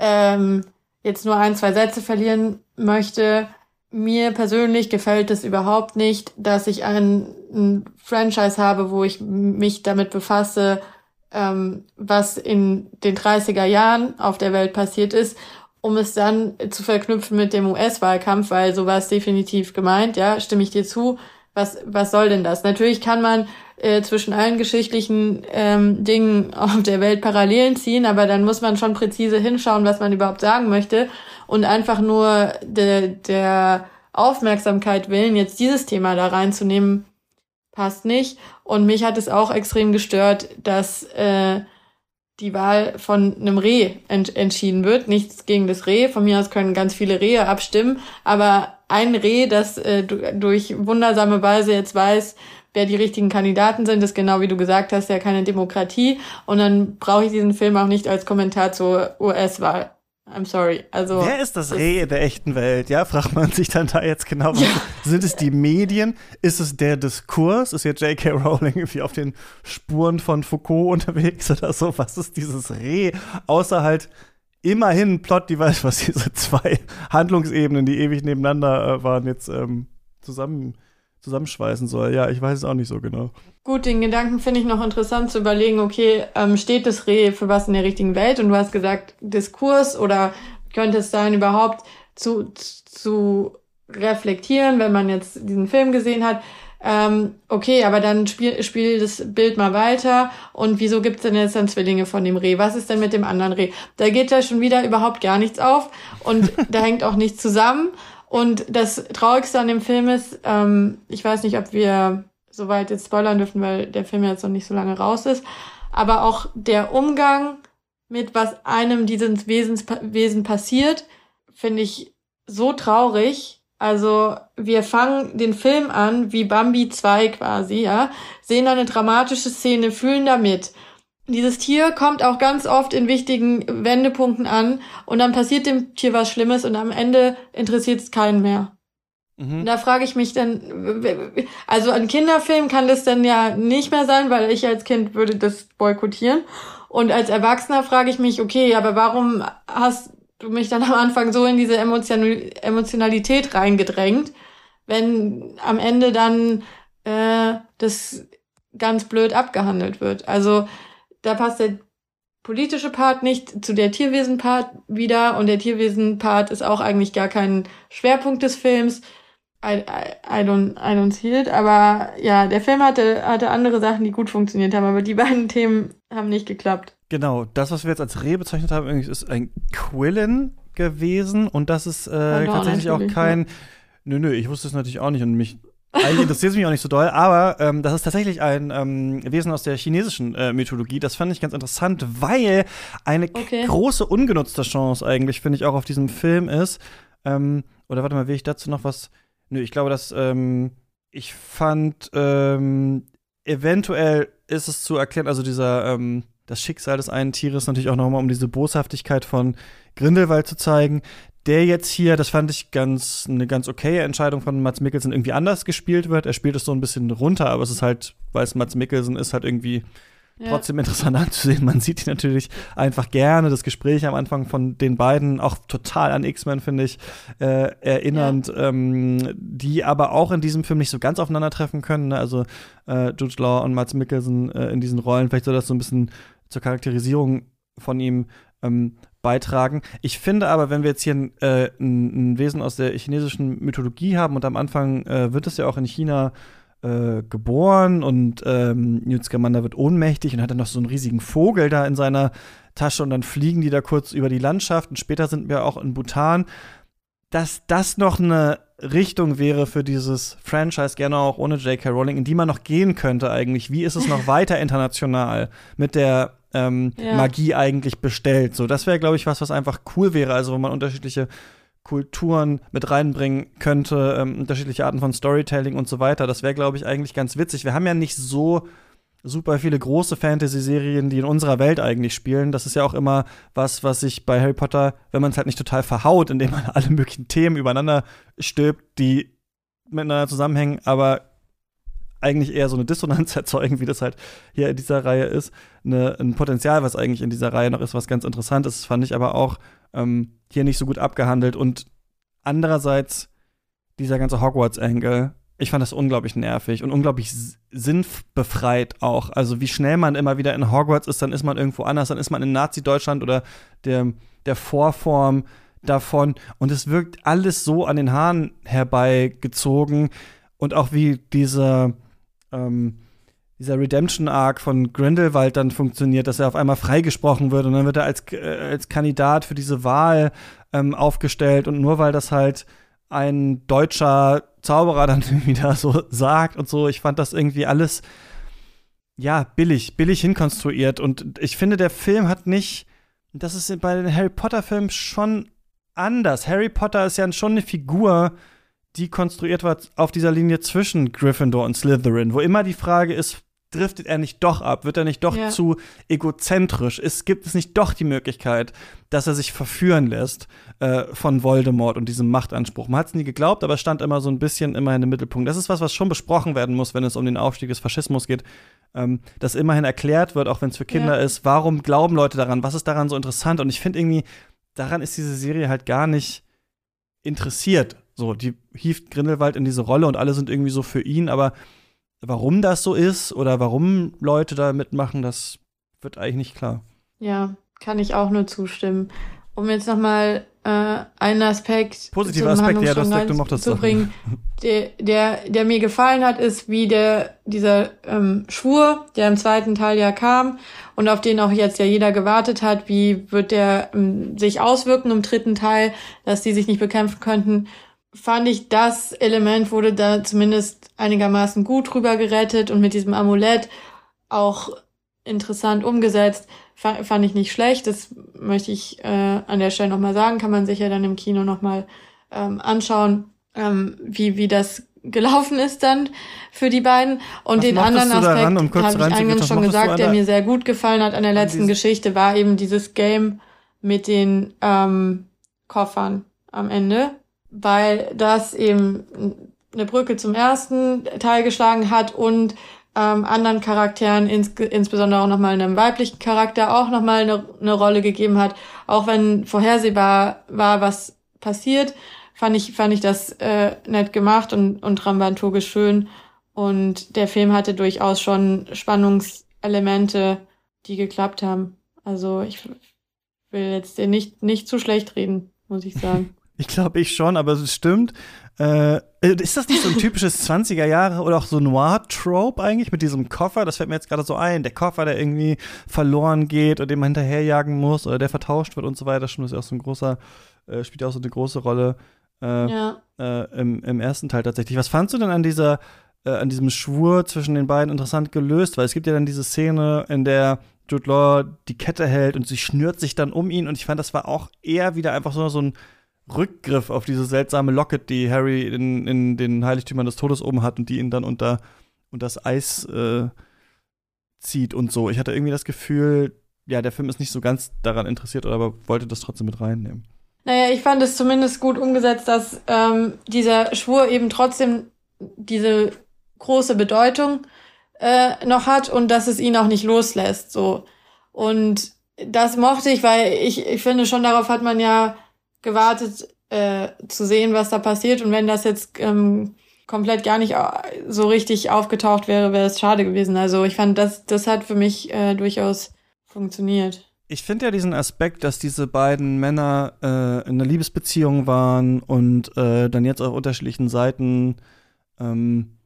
ähm, jetzt nur ein, zwei Sätze verlieren möchte. Mir persönlich gefällt es überhaupt nicht, dass ich ein, ein Franchise habe, wo ich mich damit befasse, ähm, was in den 30er Jahren auf der Welt passiert ist, um es dann zu verknüpfen mit dem US-Wahlkampf, weil so war es definitiv gemeint, ja, stimme ich dir zu. Was, was soll denn das? Natürlich kann man äh, zwischen allen geschichtlichen ähm, Dingen auf der Welt Parallelen ziehen, aber dann muss man schon präzise hinschauen, was man überhaupt sagen möchte und einfach nur de, der Aufmerksamkeit willen, jetzt dieses Thema da reinzunehmen, passt nicht. Und mich hat es auch extrem gestört, dass äh, die Wahl von einem Reh ent entschieden wird. Nichts gegen das Reh. Von mir aus können ganz viele Rehe abstimmen. Aber ein Reh, das äh, durch wundersame Weise jetzt weiß, wer die richtigen Kandidaten sind, ist genau wie du gesagt hast, ja keine Demokratie. Und dann brauche ich diesen Film auch nicht als Kommentar zur US-Wahl. I'm sorry. Also wer ist das Reh in der echten Welt? Ja, fragt man sich dann da jetzt genau. Ja. Sind es die Medien? Ist es der Diskurs? Ist jetzt J.K. Rowling irgendwie auf den Spuren von Foucault unterwegs oder so? Was ist dieses Reh? Außer halt immerhin Plot-Device, was diese zwei Handlungsebenen, die ewig nebeneinander äh, waren, jetzt ähm, zusammen zusammenschweißen soll. Ja, ich weiß es auch nicht so genau. Gut, den Gedanken finde ich noch interessant zu überlegen, okay, ähm, steht das Reh für was in der richtigen Welt? Und du hast gesagt, Diskurs oder könnte es sein, überhaupt zu, zu reflektieren, wenn man jetzt diesen Film gesehen hat, ähm, okay, aber dann spiel, spiel das Bild mal weiter. Und wieso gibt's denn jetzt dann Zwillinge von dem Reh? Was ist denn mit dem anderen Reh? Da geht ja schon wieder überhaupt gar nichts auf und da hängt auch nichts zusammen. Und das Traurigste an dem Film ist, ähm, ich weiß nicht, ob wir soweit jetzt spoilern dürfen, weil der Film jetzt noch nicht so lange raus ist, aber auch der Umgang mit was einem dieses Wesens, Wesen passiert, finde ich so traurig. Also wir fangen den Film an wie Bambi 2 quasi, ja, sehen da eine dramatische Szene, fühlen damit dieses Tier kommt auch ganz oft in wichtigen Wendepunkten an und dann passiert dem Tier was Schlimmes und am Ende interessiert es keinen mehr. Mhm. Da frage ich mich dann, also ein Kinderfilm kann das dann ja nicht mehr sein, weil ich als Kind würde das boykottieren. Und als Erwachsener frage ich mich, okay, aber warum hast mich dann am Anfang so in diese Emotionalität reingedrängt, wenn am Ende dann äh, das ganz blöd abgehandelt wird? Also da passt der politische Part nicht zu der Tierwesen-Part wieder und der Tierwesen-Part ist auch eigentlich gar kein Schwerpunkt des Films. I, I, I, don't, I don't see it, aber ja, der Film hatte, hatte andere Sachen, die gut funktioniert haben, aber die beiden Themen haben nicht geklappt. Genau, das, was wir jetzt als Reh bezeichnet haben, ist ein Quillen gewesen und das ist äh, tatsächlich auch kein. Ja Nö, nö, ich wusste es natürlich auch nicht und mich eigentlich interessiert es mich auch nicht so doll, aber ähm, das ist tatsächlich ein ähm, Wesen aus der chinesischen äh, Mythologie. Das fand ich ganz interessant, weil eine okay. große ungenutzte Chance eigentlich, finde ich, auch auf diesem Film ist. Ähm, oder warte mal, will ich dazu noch was? Nö, ich glaube, dass ähm, ich fand, ähm, eventuell ist es zu erklären, also dieser, ähm, das Schicksal des einen Tieres natürlich auch nochmal, um diese Boshaftigkeit von Grindelwald zu zeigen der jetzt hier, das fand ich ganz eine ganz okaye Entscheidung von Mats Mikkelsen, irgendwie anders gespielt wird. Er spielt es so ein bisschen runter, aber es ist halt, weil es Mats Mikkelsen ist, halt irgendwie ja. trotzdem interessant anzusehen. Man sieht ihn natürlich einfach gerne. Das Gespräch am Anfang von den beiden, auch total an X-Men, finde ich, äh, erinnernd, ja. ähm, die aber auch in diesem Film nicht so ganz aufeinandertreffen können. Ne? Also äh, Jude Law und Mats Mikkelsen äh, in diesen Rollen. Vielleicht soll das so ein bisschen zur Charakterisierung von ihm ähm, beitragen. Ich finde aber, wenn wir jetzt hier ein, äh, ein, Wesen aus der chinesischen Mythologie haben und am Anfang äh, wird es ja auch in China äh, geboren und ähm, Newt Scamander wird ohnmächtig und hat dann noch so einen riesigen Vogel da in seiner Tasche und dann fliegen die da kurz über die Landschaft und später sind wir auch in Bhutan. Dass das noch eine Richtung wäre für dieses Franchise, gerne auch ohne J.K. Rowling, in die man noch gehen könnte eigentlich. Wie ist es noch weiter international mit der ähm, ja. Magie eigentlich bestellt. So, das wäre, glaube ich, was, was einfach cool wäre. Also, wo man unterschiedliche Kulturen mit reinbringen könnte, ähm, unterschiedliche Arten von Storytelling und so weiter. Das wäre, glaube ich, eigentlich ganz witzig. Wir haben ja nicht so super viele große Fantasy-Serien, die in unserer Welt eigentlich spielen. Das ist ja auch immer was, was sich bei Harry Potter, wenn man es halt nicht total verhaut, indem man alle möglichen Themen übereinander stülpt, die miteinander zusammenhängen, aber eigentlich eher so eine Dissonanz erzeugen, wie das halt hier in dieser Reihe ist. Eine, ein Potenzial, was eigentlich in dieser Reihe noch ist, was ganz interessant ist, fand ich aber auch ähm, hier nicht so gut abgehandelt. Und andererseits dieser ganze Hogwarts-Angle, ich fand das unglaublich nervig und unglaublich sinnbefreit auch. Also wie schnell man immer wieder in Hogwarts ist, dann ist man irgendwo anders, dann ist man in Nazi-Deutschland oder der, der Vorform davon. Und es wirkt alles so an den Haaren herbeigezogen. Und auch wie diese ähm, dieser Redemption-Arc von Grindelwald dann funktioniert, dass er auf einmal freigesprochen wird und dann wird er als, äh, als Kandidat für diese Wahl ähm, aufgestellt und nur weil das halt ein deutscher Zauberer dann wieder so sagt und so, ich fand das irgendwie alles ja, billig, billig hinkonstruiert und ich finde, der Film hat nicht, das ist bei den Harry Potter-Filmen schon anders. Harry Potter ist ja schon eine Figur, die konstruiert wird auf dieser Linie zwischen Gryffindor und Slytherin, wo immer die Frage ist, driftet er nicht doch ab? Wird er nicht doch ja. zu egozentrisch? Es gibt es nicht doch die Möglichkeit, dass er sich verführen lässt äh, von Voldemort und diesem Machtanspruch? Man hat es nie geglaubt, aber es stand immer so ein bisschen immer in dem Mittelpunkt. Das ist was, was schon besprochen werden muss, wenn es um den Aufstieg des Faschismus geht. Ähm, dass immerhin erklärt wird, auch wenn es für Kinder ja. ist, warum glauben Leute daran? Was ist daran so interessant? Und ich finde irgendwie, daran ist diese Serie halt gar nicht interessiert. So, die hieft Grindelwald in diese Rolle und alle sind irgendwie so für ihn, aber warum das so ist oder warum Leute da mitmachen, das wird eigentlich nicht klar. Ja, kann ich auch nur zustimmen. Um jetzt nochmal äh, einen Aspekt positiver Aspekt, ja, das, du mochtest zu bringen, der, der, der mir gefallen hat, ist, wie der dieser ähm, Schwur, der im zweiten Teil ja kam und auf den auch jetzt ja jeder gewartet hat, wie wird der ähm, sich auswirken im dritten Teil, dass die sich nicht bekämpfen könnten fand ich, das Element wurde da zumindest einigermaßen gut drüber gerettet und mit diesem Amulett auch interessant umgesetzt. Fand ich nicht schlecht. Das möchte ich äh, an der Stelle nochmal sagen. Kann man sich ja dann im Kino nochmal ähm, anschauen, ähm, wie, wie das gelaufen ist dann für die beiden. Und Was den anderen Aspekt, um habe ich eingangs schon gesagt, der mir sehr gut gefallen hat an der letzten Geschichte, war eben dieses Game mit den ähm, Koffern am Ende weil das eben eine Brücke zum ersten Teil geschlagen hat und ähm, anderen Charakteren, ins, insbesondere auch nochmal einem weiblichen Charakter, auch nochmal eine, eine Rolle gegeben hat. Auch wenn vorhersehbar war, was passiert, fand ich, fand ich das äh, nett gemacht und, und dramaturgisch schön. Und der Film hatte durchaus schon Spannungselemente, die geklappt haben. Also ich will jetzt dir nicht, nicht zu schlecht reden, muss ich sagen. Ich glaube ich schon, aber es stimmt. Äh, ist das nicht so ein typisches 20er Jahre oder auch so Noir-Trope eigentlich mit diesem Koffer? Das fällt mir jetzt gerade so ein. Der Koffer, der irgendwie verloren geht oder den man hinterherjagen muss oder der vertauscht wird und so weiter. Das ist ja auch so ein großer, äh, spielt ja auch so eine große Rolle. äh, Ja. äh, im, im ersten Teil tatsächlich. Was fandst du denn an dieser, äh, an diesem Schwur zwischen den beiden interessant gelöst? Weil es gibt ja dann diese Szene, in der Jude Law die Kette hält und sie schnürt sich dann um ihn und ich fand, das war auch eher wieder einfach so, so ein Rückgriff auf diese seltsame Locket, die Harry in, in den Heiligtümern des Todes oben hat und die ihn dann unter, unter das Eis äh, zieht und so. Ich hatte irgendwie das Gefühl, ja, der Film ist nicht so ganz daran interessiert, aber wollte das trotzdem mit reinnehmen. Naja, ich fand es zumindest gut umgesetzt, dass ähm, dieser Schwur eben trotzdem diese große Bedeutung äh, noch hat und dass es ihn auch nicht loslässt. So. Und das mochte ich, weil ich, ich finde, schon darauf hat man ja gewartet, äh, zu sehen, was da passiert. Und wenn das jetzt ähm, komplett gar nicht so richtig aufgetaucht wäre, wäre es schade gewesen. Also ich fand, das, das hat für mich äh, durchaus funktioniert. Ich finde ja diesen Aspekt, dass diese beiden Männer äh, in einer Liebesbeziehung waren und äh, dann jetzt auf unterschiedlichen Seiten ähm,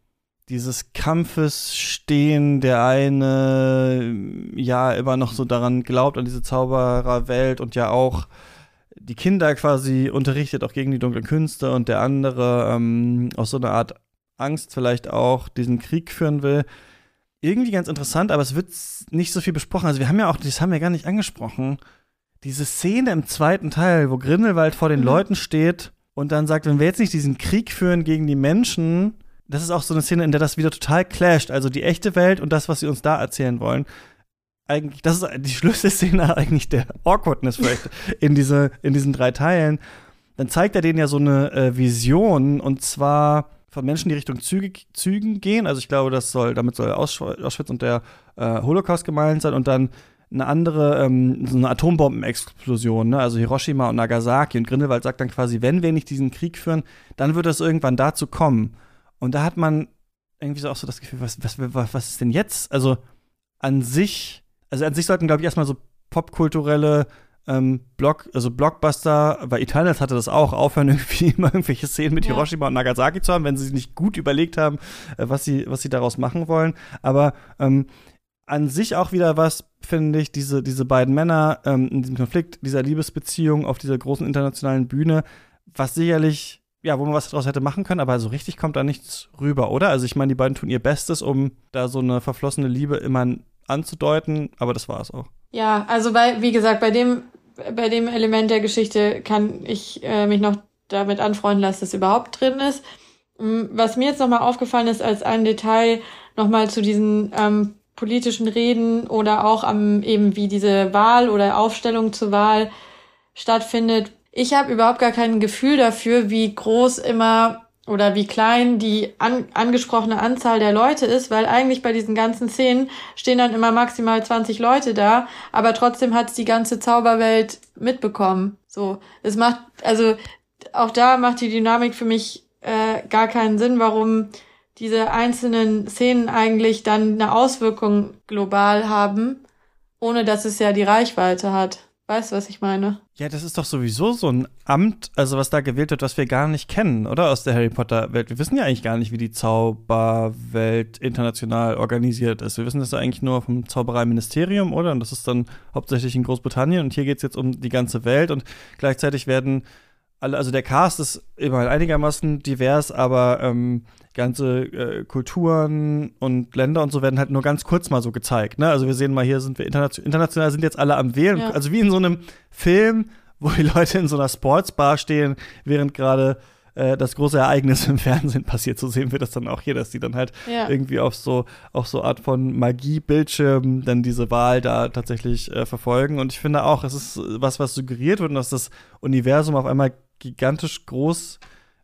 dieses Kampfes stehen, der eine ja immer noch so daran glaubt, an diese Zaubererwelt und ja auch die Kinder quasi unterrichtet, auch gegen die dunklen Künste und der andere ähm, aus so einer Art Angst vielleicht auch diesen Krieg führen will irgendwie ganz interessant, aber es wird nicht so viel besprochen. Also wir haben ja auch, das haben wir gar nicht angesprochen, diese Szene im zweiten Teil, wo Grindelwald vor den Mhm. Leuten steht und dann sagt, wenn wir jetzt nicht diesen Krieg führen gegen die Menschen, das ist auch so eine Szene, in der das wieder total clasht. Also die echte Welt und das, was sie uns da erzählen wollen. Eigentlich, das ist die Schlüsselszene eigentlich der Awkwardness vielleicht in, diese, in diesen drei Teilen. Dann zeigt er denen ja so eine äh, Vision und zwar von Menschen, die Richtung Züge, Zügen gehen. Also ich glaube, das soll, damit soll Auschw- Auschwitz und der äh, Holocaust gemeint sein und dann eine andere, ähm, so eine Atombombenexplosion, ne? also Hiroshima und Nagasaki. Und Grindelwald sagt dann quasi, wenn wir nicht diesen Krieg führen, dann wird es irgendwann dazu kommen. Und da hat man irgendwie so auch so das Gefühl, was, was, was, was ist denn jetzt? Also an sich, also an sich sollten, glaube ich, erstmal so popkulturelle ähm, Block, also Blockbuster, weil Eternals hatte das auch, aufhören irgendwie immer irgendwelche Szenen mit Ja. Hiroshima und Nagasaki zu haben, wenn sie sich nicht gut überlegt haben, äh, was sie, was sie daraus machen wollen. Aber ähm, an sich auch wieder was, finde ich, diese, diese beiden Männer ähm, in diesem Konflikt, dieser Liebesbeziehung auf dieser großen internationalen Bühne, was sicherlich, ja, wo man was daraus hätte machen können, aber so richtig kommt da nichts rüber, oder? Also ich meine, die beiden tun ihr Bestes, um da so eine verflossene Liebe immer anzudeuten, aber das war es auch. Ja, also bei, wie gesagt, bei dem, bei dem Element der Geschichte kann ich äh, mich noch damit anfreunden, dass das überhaupt drin ist. Mm, Was mir jetzt nochmal aufgefallen ist als ein Detail, nochmal zu diesen ähm, politischen Reden oder auch am eben wie diese Wahl oder Aufstellung zur Wahl stattfindet. Ich habe überhaupt gar kein Gefühl dafür, wie groß immer oder wie klein die an, angesprochene Anzahl der Leute ist, weil eigentlich bei diesen ganzen Szenen stehen dann immer maximal 20 Leute da, aber trotzdem hat die ganze Zauberwelt mitbekommen. So, es macht, also auch da macht die Dynamik für mich äh, gar keinen Sinn, warum diese einzelnen Szenen eigentlich dann eine Auswirkung global haben, ohne dass es ja die Reichweite hat. Weißt du, was ich meine? Ja, das ist doch sowieso so ein Amt, also was da gewählt wird, was wir gar nicht kennen, oder? Aus der Harry Potter-Welt. Wir wissen ja eigentlich gar nicht, wie die Zauberwelt international organisiert ist. Wir wissen das ja eigentlich nur vom Zaubereiministerium, oder? Und das ist dann hauptsächlich in Großbritannien. Und hier geht es jetzt um die ganze Welt. Und gleichzeitig werden alle, also der Cast ist immer einigermaßen divers, aber ähm, ganze äh, Kulturen und Länder und so werden halt nur ganz kurz mal so gezeigt. Ne? Also wir sehen mal, hier sind wir international, international sind jetzt alle am Wählen. Ja. Also wie in so einem Film, wo die Leute in so einer Sportsbar stehen, während gerade äh, das große Ereignis im Fernsehen passiert. So sehen wir das dann auch hier, dass die dann halt Ja. irgendwie auf so auf so Art von Magie-Bildschirmen dann diese Wahl da tatsächlich äh, verfolgen. Und ich finde auch, es ist was, was suggeriert wird und dass das Universum auf einmal gigantisch groß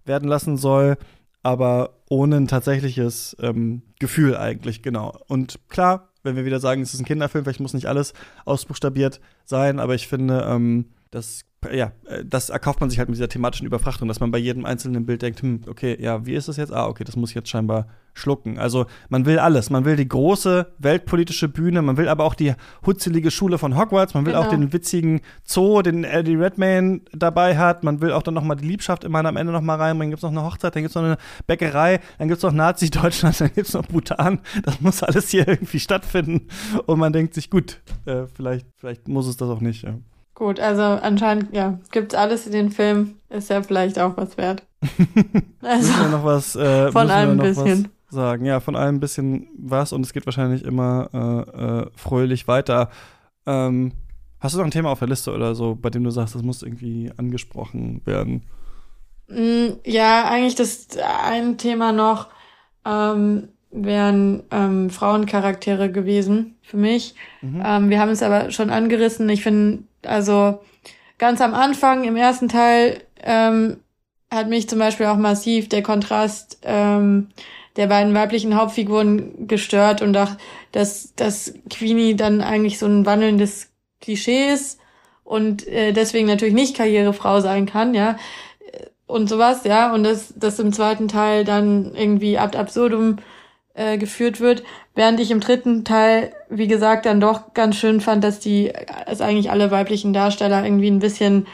werden lassen soll, aber ohne ein tatsächliches ähm, Gefühl eigentlich, genau. Und klar, wenn wir wieder sagen, es ist ein Kinderfilm, vielleicht muss nicht alles ausbuchstabiert sein, aber ich finde, ähm, das, ja, äh, das erkauft man sich halt mit dieser thematischen Überfrachtung, dass man bei jedem einzelnen Bild denkt, hm, okay, ja, wie ist das jetzt? Ah, okay, das muss ich jetzt scheinbar schlucken. Also man will alles. Man will die große weltpolitische Bühne, man will aber auch die hutzelige Schule von Hogwarts, man will auch Genau. den witzigen Zoo, den Eddie Redmayne dabei hat, man will auch dann noch mal die Liebschaft immer am Ende noch mal reinbringen. Gibt's noch eine Hochzeit, dann gibt's noch eine Bäckerei, dann gibt's noch Nazi-Deutschland, dann gibt's noch Bhutan. Das muss alles hier irgendwie stattfinden. Und man denkt sich, gut, äh, vielleicht, vielleicht muss es das auch nicht. Ja. Gut, also anscheinend, ja, gibt's alles in den Film, ist ja vielleicht auch was wert. also, müssen wir noch was, äh, von allem ein bisschen. sagen. Ja, von allem ein bisschen was und es geht wahrscheinlich immer äh, äh, fröhlich weiter. Ähm, hast du noch ein Thema auf der Liste oder so, bei dem du sagst, das muss irgendwie angesprochen werden? Mm, ja, eigentlich das ein Thema noch ähm, wären ähm, Frauencharaktere gewesen für mich. Mhm. Ähm, wir haben es aber schon angerissen. Ich finde, also ganz am Anfang, im ersten Teil, ähm, hat mich zum Beispiel auch massiv der Kontrast ähm, der beiden weiblichen Hauptfiguren gestört und auch, dass, dass Queenie dann eigentlich so ein wandelndes Klischee ist und äh, deswegen natürlich nicht Karrierefrau sein kann, ja. Und sowas, ja, und das, das im zweiten Teil dann irgendwie ad absurdum äh, geführt wird, während ich im dritten Teil, wie gesagt, dann doch ganz schön fand, dass die, dass eigentlich alle weiblichen Darsteller irgendwie ein bisschen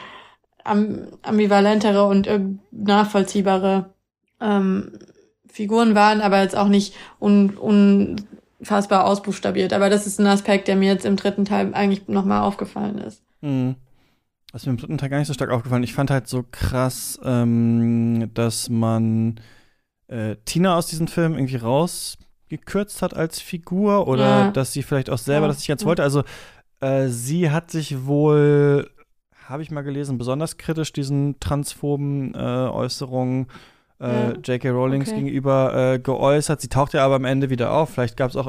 am, ambivalentere und äh, nachvollziehbare ähm, Figuren waren, aber jetzt auch nicht un, unfassbar ausbuchstabiert. Aber das ist ein Aspekt, der mir jetzt im dritten Teil eigentlich nochmal aufgefallen ist. Mhm. Das ist mir im dritten Teil gar nicht so stark aufgefallen. Ich fand halt so krass, ähm, dass man äh, Tina aus diesem Film irgendwie rausgekürzt hat als Figur oder ja. dass sie vielleicht auch selber ja. das nicht ganz ja. wollte. Also äh, sie hat sich wohl, habe ich mal gelesen, besonders kritisch diesen transphoben äh, Äußerungen äh, J.K. Rowlings okay. gegenüber äh, geäußert. Sie taucht ja aber am Ende wieder auf. Vielleicht gab es auch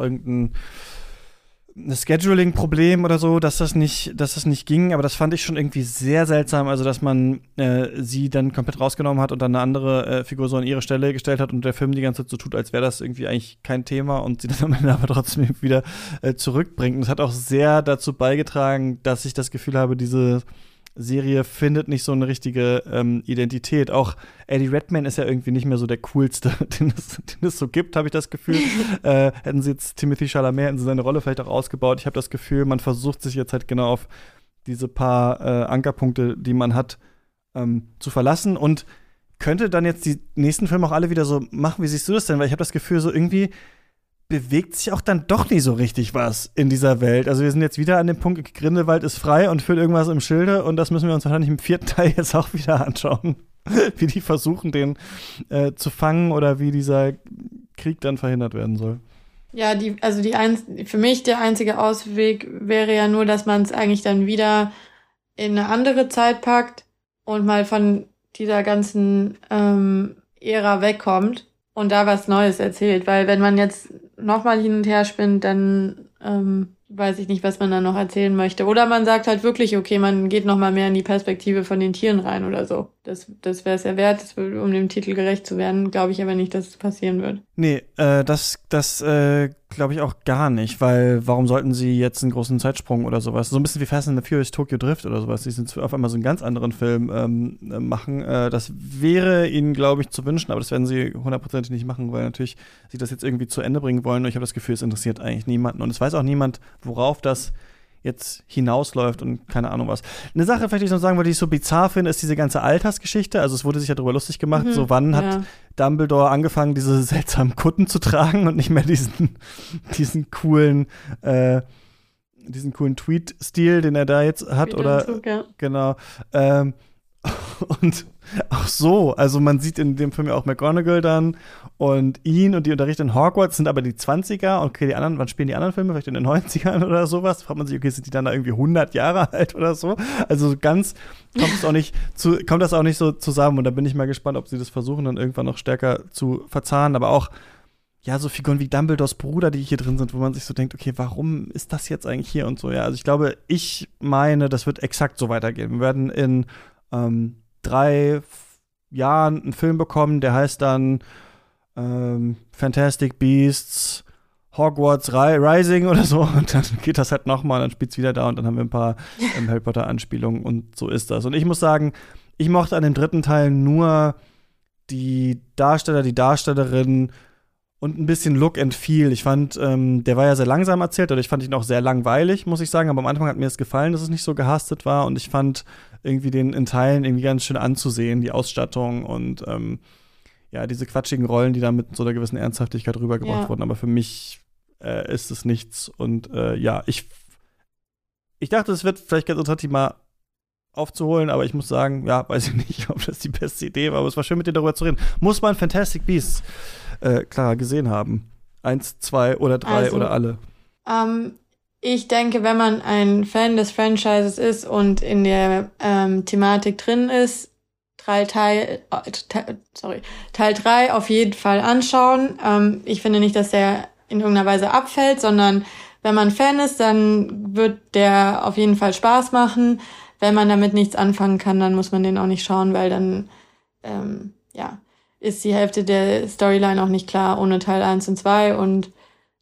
irgendein Scheduling-Problem oder so, dass das nicht, dass das nicht ging, aber das fand ich schon irgendwie sehr seltsam, also dass man äh, sie dann komplett rausgenommen hat und dann eine andere äh, Figur so an ihre Stelle gestellt hat und der Film die ganze Zeit so tut, als wäre das irgendwie eigentlich kein Thema und sie dann am Ende aber trotzdem wieder äh, zurückbringt. Und das hat auch sehr dazu beigetragen, dass ich das Gefühl habe, diese Serie findet nicht so eine richtige ähm, Identität. Auch Eddie Redmayne ist ja irgendwie nicht mehr so der coolste, den es, den es so gibt, habe ich das Gefühl. äh, hätten sie jetzt Timothy Chalamet, hätten sie seine Rolle vielleicht auch ausgebaut. Ich habe das Gefühl, man versucht sich jetzt halt genau auf diese paar äh, Ankerpunkte, die man hat, ähm, zu verlassen und könnte dann jetzt die nächsten Filme auch alle wieder so machen. Wie siehst du das denn? Weil ich habe das Gefühl, so irgendwie bewegt sich auch dann doch nicht so richtig was in dieser Welt. Also wir sind jetzt wieder an dem Punkt, Grindelwald ist frei und füllt irgendwas im Schilde und das müssen wir uns wahrscheinlich im vierten Teil jetzt auch wieder anschauen. wie die versuchen, den äh, zu fangen oder wie dieser Krieg dann verhindert werden soll. Ja, die, also die ein, für mich der einzige Ausweg wäre ja nur, dass man es eigentlich dann wieder in eine andere Zeit packt und mal von dieser ganzen ähm, Ära wegkommt und da was Neues erzählt. Weil wenn man jetzt nochmal hin und her spinnt, dann ähm, weiß ich nicht, was man da noch erzählen möchte. Oder man sagt halt wirklich, okay, man geht nochmal mehr in die Perspektive von den Tieren rein oder so. Das, das wäre es ja wert, um dem Titel gerecht zu werden. Glaube ich aber nicht, dass es passieren wird. Nee, äh, das, das äh, glaube ich auch gar nicht, weil warum sollten sie jetzt einen großen Zeitsprung oder sowas? So ein bisschen wie Fast and the Furious Tokyo Drift oder sowas. Die sind auf einmal so einen ganz anderen Film ähm, äh, machen. Äh, das wäre ihnen, glaube ich, zu wünschen, aber das werden sie hundertprozentig nicht machen, weil natürlich sie das jetzt irgendwie zu Ende bringen wollen. Und ich habe das Gefühl, es interessiert eigentlich niemanden. Und es weiß auch niemand, worauf das jetzt hinausläuft und keine Ahnung was. Eine Sache, vielleicht ich noch sagen wollte, die ich so bizarr finde, ist diese ganze Altersgeschichte. Also es wurde sich ja darüber lustig gemacht, mhm, so wann ja. hat Dumbledore angefangen, diese seltsamen Kutten zu tragen und nicht mehr diesen, diesen coolen, äh, diesen coolen Tweet-Stil, den er da jetzt hat, oder ja. genau. Ähm, und auch so, also man sieht in dem Film ja auch McGonagall dann und ihn und die unterrichten in Hogwarts sind aber die 20er und okay, die anderen, wann spielen die anderen Filme? Vielleicht in den 90ern oder sowas? Fragt man sich, okay, sind die dann da irgendwie 100 Jahre alt oder so? Also ganz kommt es auch nicht zu, kommt das auch nicht so zusammen und da bin ich mal gespannt, ob sie das versuchen dann irgendwann noch stärker zu verzahnen, aber auch ja, so Figuren wie Dumbledores Bruder, die hier drin sind, wo man sich so denkt, okay, warum ist das jetzt eigentlich hier und so, ja. Also ich glaube, ich meine, das wird exakt so weitergehen. Wir werden in ähm, drei Jahren einen Film bekommen, der heißt dann ähm, Fantastic Beasts Hogwarts Rising oder so und dann geht das halt nochmal, dann spielt es wieder da und dann haben wir ein paar ähm, Harry Potter Anspielungen und so ist das. Und ich muss sagen, ich mochte an dem dritten Teil nur die Darsteller, die Darstellerin und ein bisschen Look and Feel. Ich fand, ähm, der war ja sehr langsam erzählt oder ich fand ihn auch sehr langweilig, muss ich sagen. Aber am Anfang hat mir es gefallen, dass es nicht so gehastet war und ich fand irgendwie den in Teilen irgendwie ganz schön anzusehen, die Ausstattung und ähm, ja, diese quatschigen Rollen, die da mit so einer gewissen Ernsthaftigkeit rübergebracht ja. wurden. Aber für mich äh, ist es nichts und äh, ja, ich ich dachte, es wird vielleicht ganz interessant, die mal aufzuholen, aber ich muss sagen, ja, weiß ich nicht, ob das die beste Idee war, aber es war schön mit dir darüber zu reden. Muss man Fantastic Beasts äh, klar gesehen haben? Eins, zwei oder drei also, oder alle? Ähm, ich denke, wenn man ein Fan des Franchises ist und in der ähm, Thematik drin ist, Teil, Teil, äh, sorry, Teil 3 auf jeden Fall anschauen. Ähm, ich finde nicht, dass der in irgendeiner Weise abfällt, sondern wenn man Fan ist, dann wird der auf jeden Fall Spaß machen. Wenn man damit nichts anfangen kann, dann muss man den auch nicht schauen, weil dann ähm, ja, ist die Hälfte der Storyline auch nicht klar ohne Teil 1 und 2 und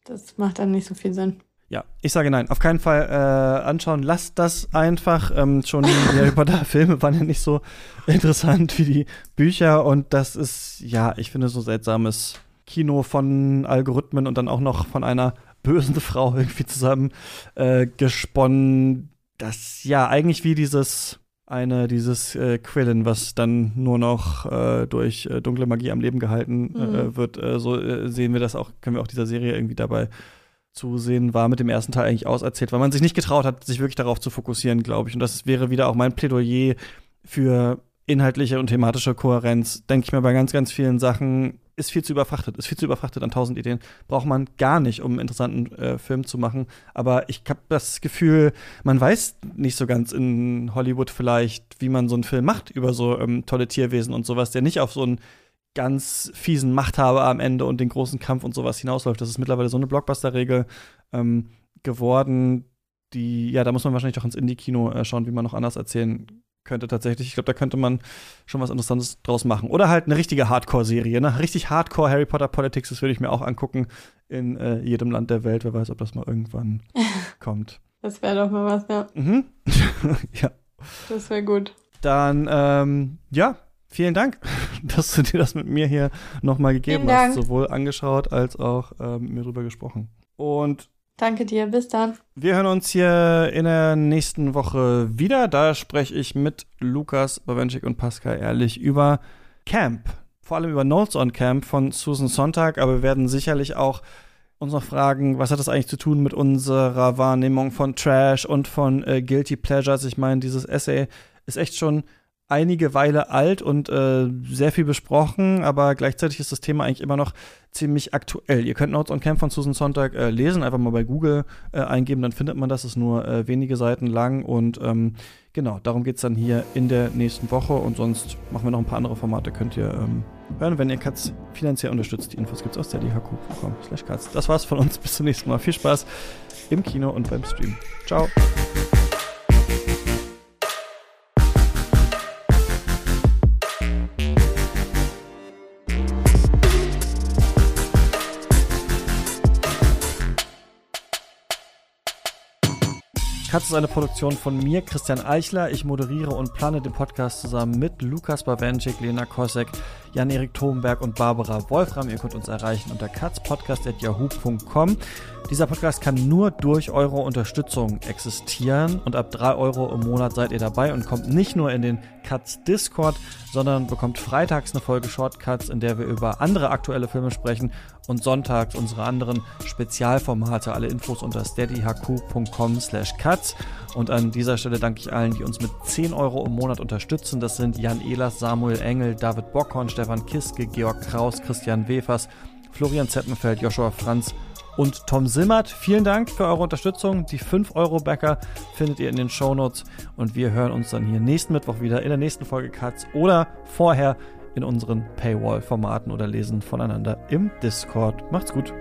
das macht dann nicht so viel Sinn. Ja, ich sage nein. Auf keinen Fall äh, anschauen. Lasst das einfach. Ähm, schon die Harry Potter-Filme waren ja nicht so interessant wie die Bücher. Und das ist, ja, ich finde, so seltsames Kino von Algorithmen und dann auch noch von einer bösen Frau irgendwie zusammen äh, gesponnen. Das ja eigentlich wie dieses eine, dieses äh, Quillen, was dann nur noch äh, durch äh, dunkle Magie am Leben gehalten äh, mhm. wird. Äh, so äh, sehen wir das auch, können wir auch dieser Serie irgendwie dabei zusehen, war mit dem ersten Teil eigentlich auserzählt, weil man sich nicht getraut hat, sich wirklich darauf zu fokussieren, glaube ich. Und das wäre wieder auch mein Plädoyer für inhaltliche und thematische Kohärenz. Denke ich mir bei ganz, ganz vielen Sachen, ist viel zu überfrachtet, ist viel zu überfrachtet an tausend Ideen. Braucht man gar nicht, um einen interessanten äh, Film zu machen. Aber ich habe das Gefühl, man weiß nicht so ganz in Hollywood vielleicht, wie man so einen Film macht über so ähm, tolle Tierwesen und sowas, der nicht auf so einen ganz fiesen Machthaber am Ende und den großen Kampf und sowas hinausläuft. Das ist mittlerweile so eine Blockbuster-Regel ähm, geworden, die, ja, da muss man wahrscheinlich auch ins Indie-Kino äh, schauen, wie man noch anders erzählen könnte tatsächlich. Ich glaube, da könnte man schon was Interessantes draus machen. Oder halt eine richtige Hardcore-Serie, ne? Richtig Hardcore Harry Potter Politics, das würde ich mir auch angucken in äh, jedem Land der Welt. Wer weiß, ob das mal irgendwann kommt. Das wäre doch mal was, ja. Mhm. ja. Das wäre gut. Dann, ähm, ja, vielen Dank, dass du dir das mit mir hier nochmal gegeben hast. Sowohl angeschaut als auch äh, mit mir drüber gesprochen. Und Danke dir, bis dann. Wir hören uns hier in der nächsten Woche wieder. Da spreche ich mit Lukas Bawenschik und Pascal Ehrlich über Camp. Vor allem über Notes on Camp von Susan Sonntag, aber wir werden sicherlich auch uns noch fragen, was hat das eigentlich zu tun mit unserer Wahrnehmung von Trash und von äh, Guilty Pleasures. Ich meine, dieses Essay ist echt schon einige Weile alt und äh, sehr viel besprochen, aber gleichzeitig ist das Thema eigentlich immer noch ziemlich aktuell. Ihr könnt Notes on Camp von Susan Sonntag äh, lesen, einfach mal bei Google äh, eingeben, dann findet man das, ist nur äh, wenige Seiten lang und ähm, genau, darum geht es dann hier in der nächsten Woche und sonst machen wir noch ein paar andere Formate, könnt ihr ähm, hören, wenn ihr Katz finanziell unterstützt. Die Infos gibt es aus der dhq.com slash Katz. Das war's von uns, bis zum nächsten Mal. Viel Spaß im Kino und beim Stream. Ciao. Katz ist eine Produktion von mir, Christian Eichler. Ich moderiere und plane den Podcast zusammen mit Lukas Bawenschik, Lena Kosek, Jan-Erik Thomenberg und Barbara Wolfram. Ihr könnt uns erreichen unter katzpodcast.yahoo.com. Dieser Podcast kann nur durch eure Unterstützung existieren und ab 3 Euro im Monat seid ihr dabei und kommt nicht nur in den Cuts Discord, sondern bekommt freitags eine Folge Shortcuts, in der wir über andere aktuelle Filme sprechen und sonntags unsere anderen Spezialformate. Alle Infos unter steadyhq.com slash cuts. Und an dieser Stelle danke ich allen, die uns mit 10 Euro im Monat unterstützen. Das sind Jan Ehlers, Samuel Engel, David Bockhorn, Stefan Kiske, Georg Kraus, Christian Wefers, Florian Zettenfeld, Joshua Franz und Tom Simmert. Vielen Dank für eure Unterstützung. Die 5-Euro-Bäcker findet ihr in den Shownotes und wir hören uns dann hier nächsten Mittwoch wieder in der nächsten Folge Cuts oder vorher in unseren Paywall-Formaten oder lesen voneinander im Discord. Macht's gut.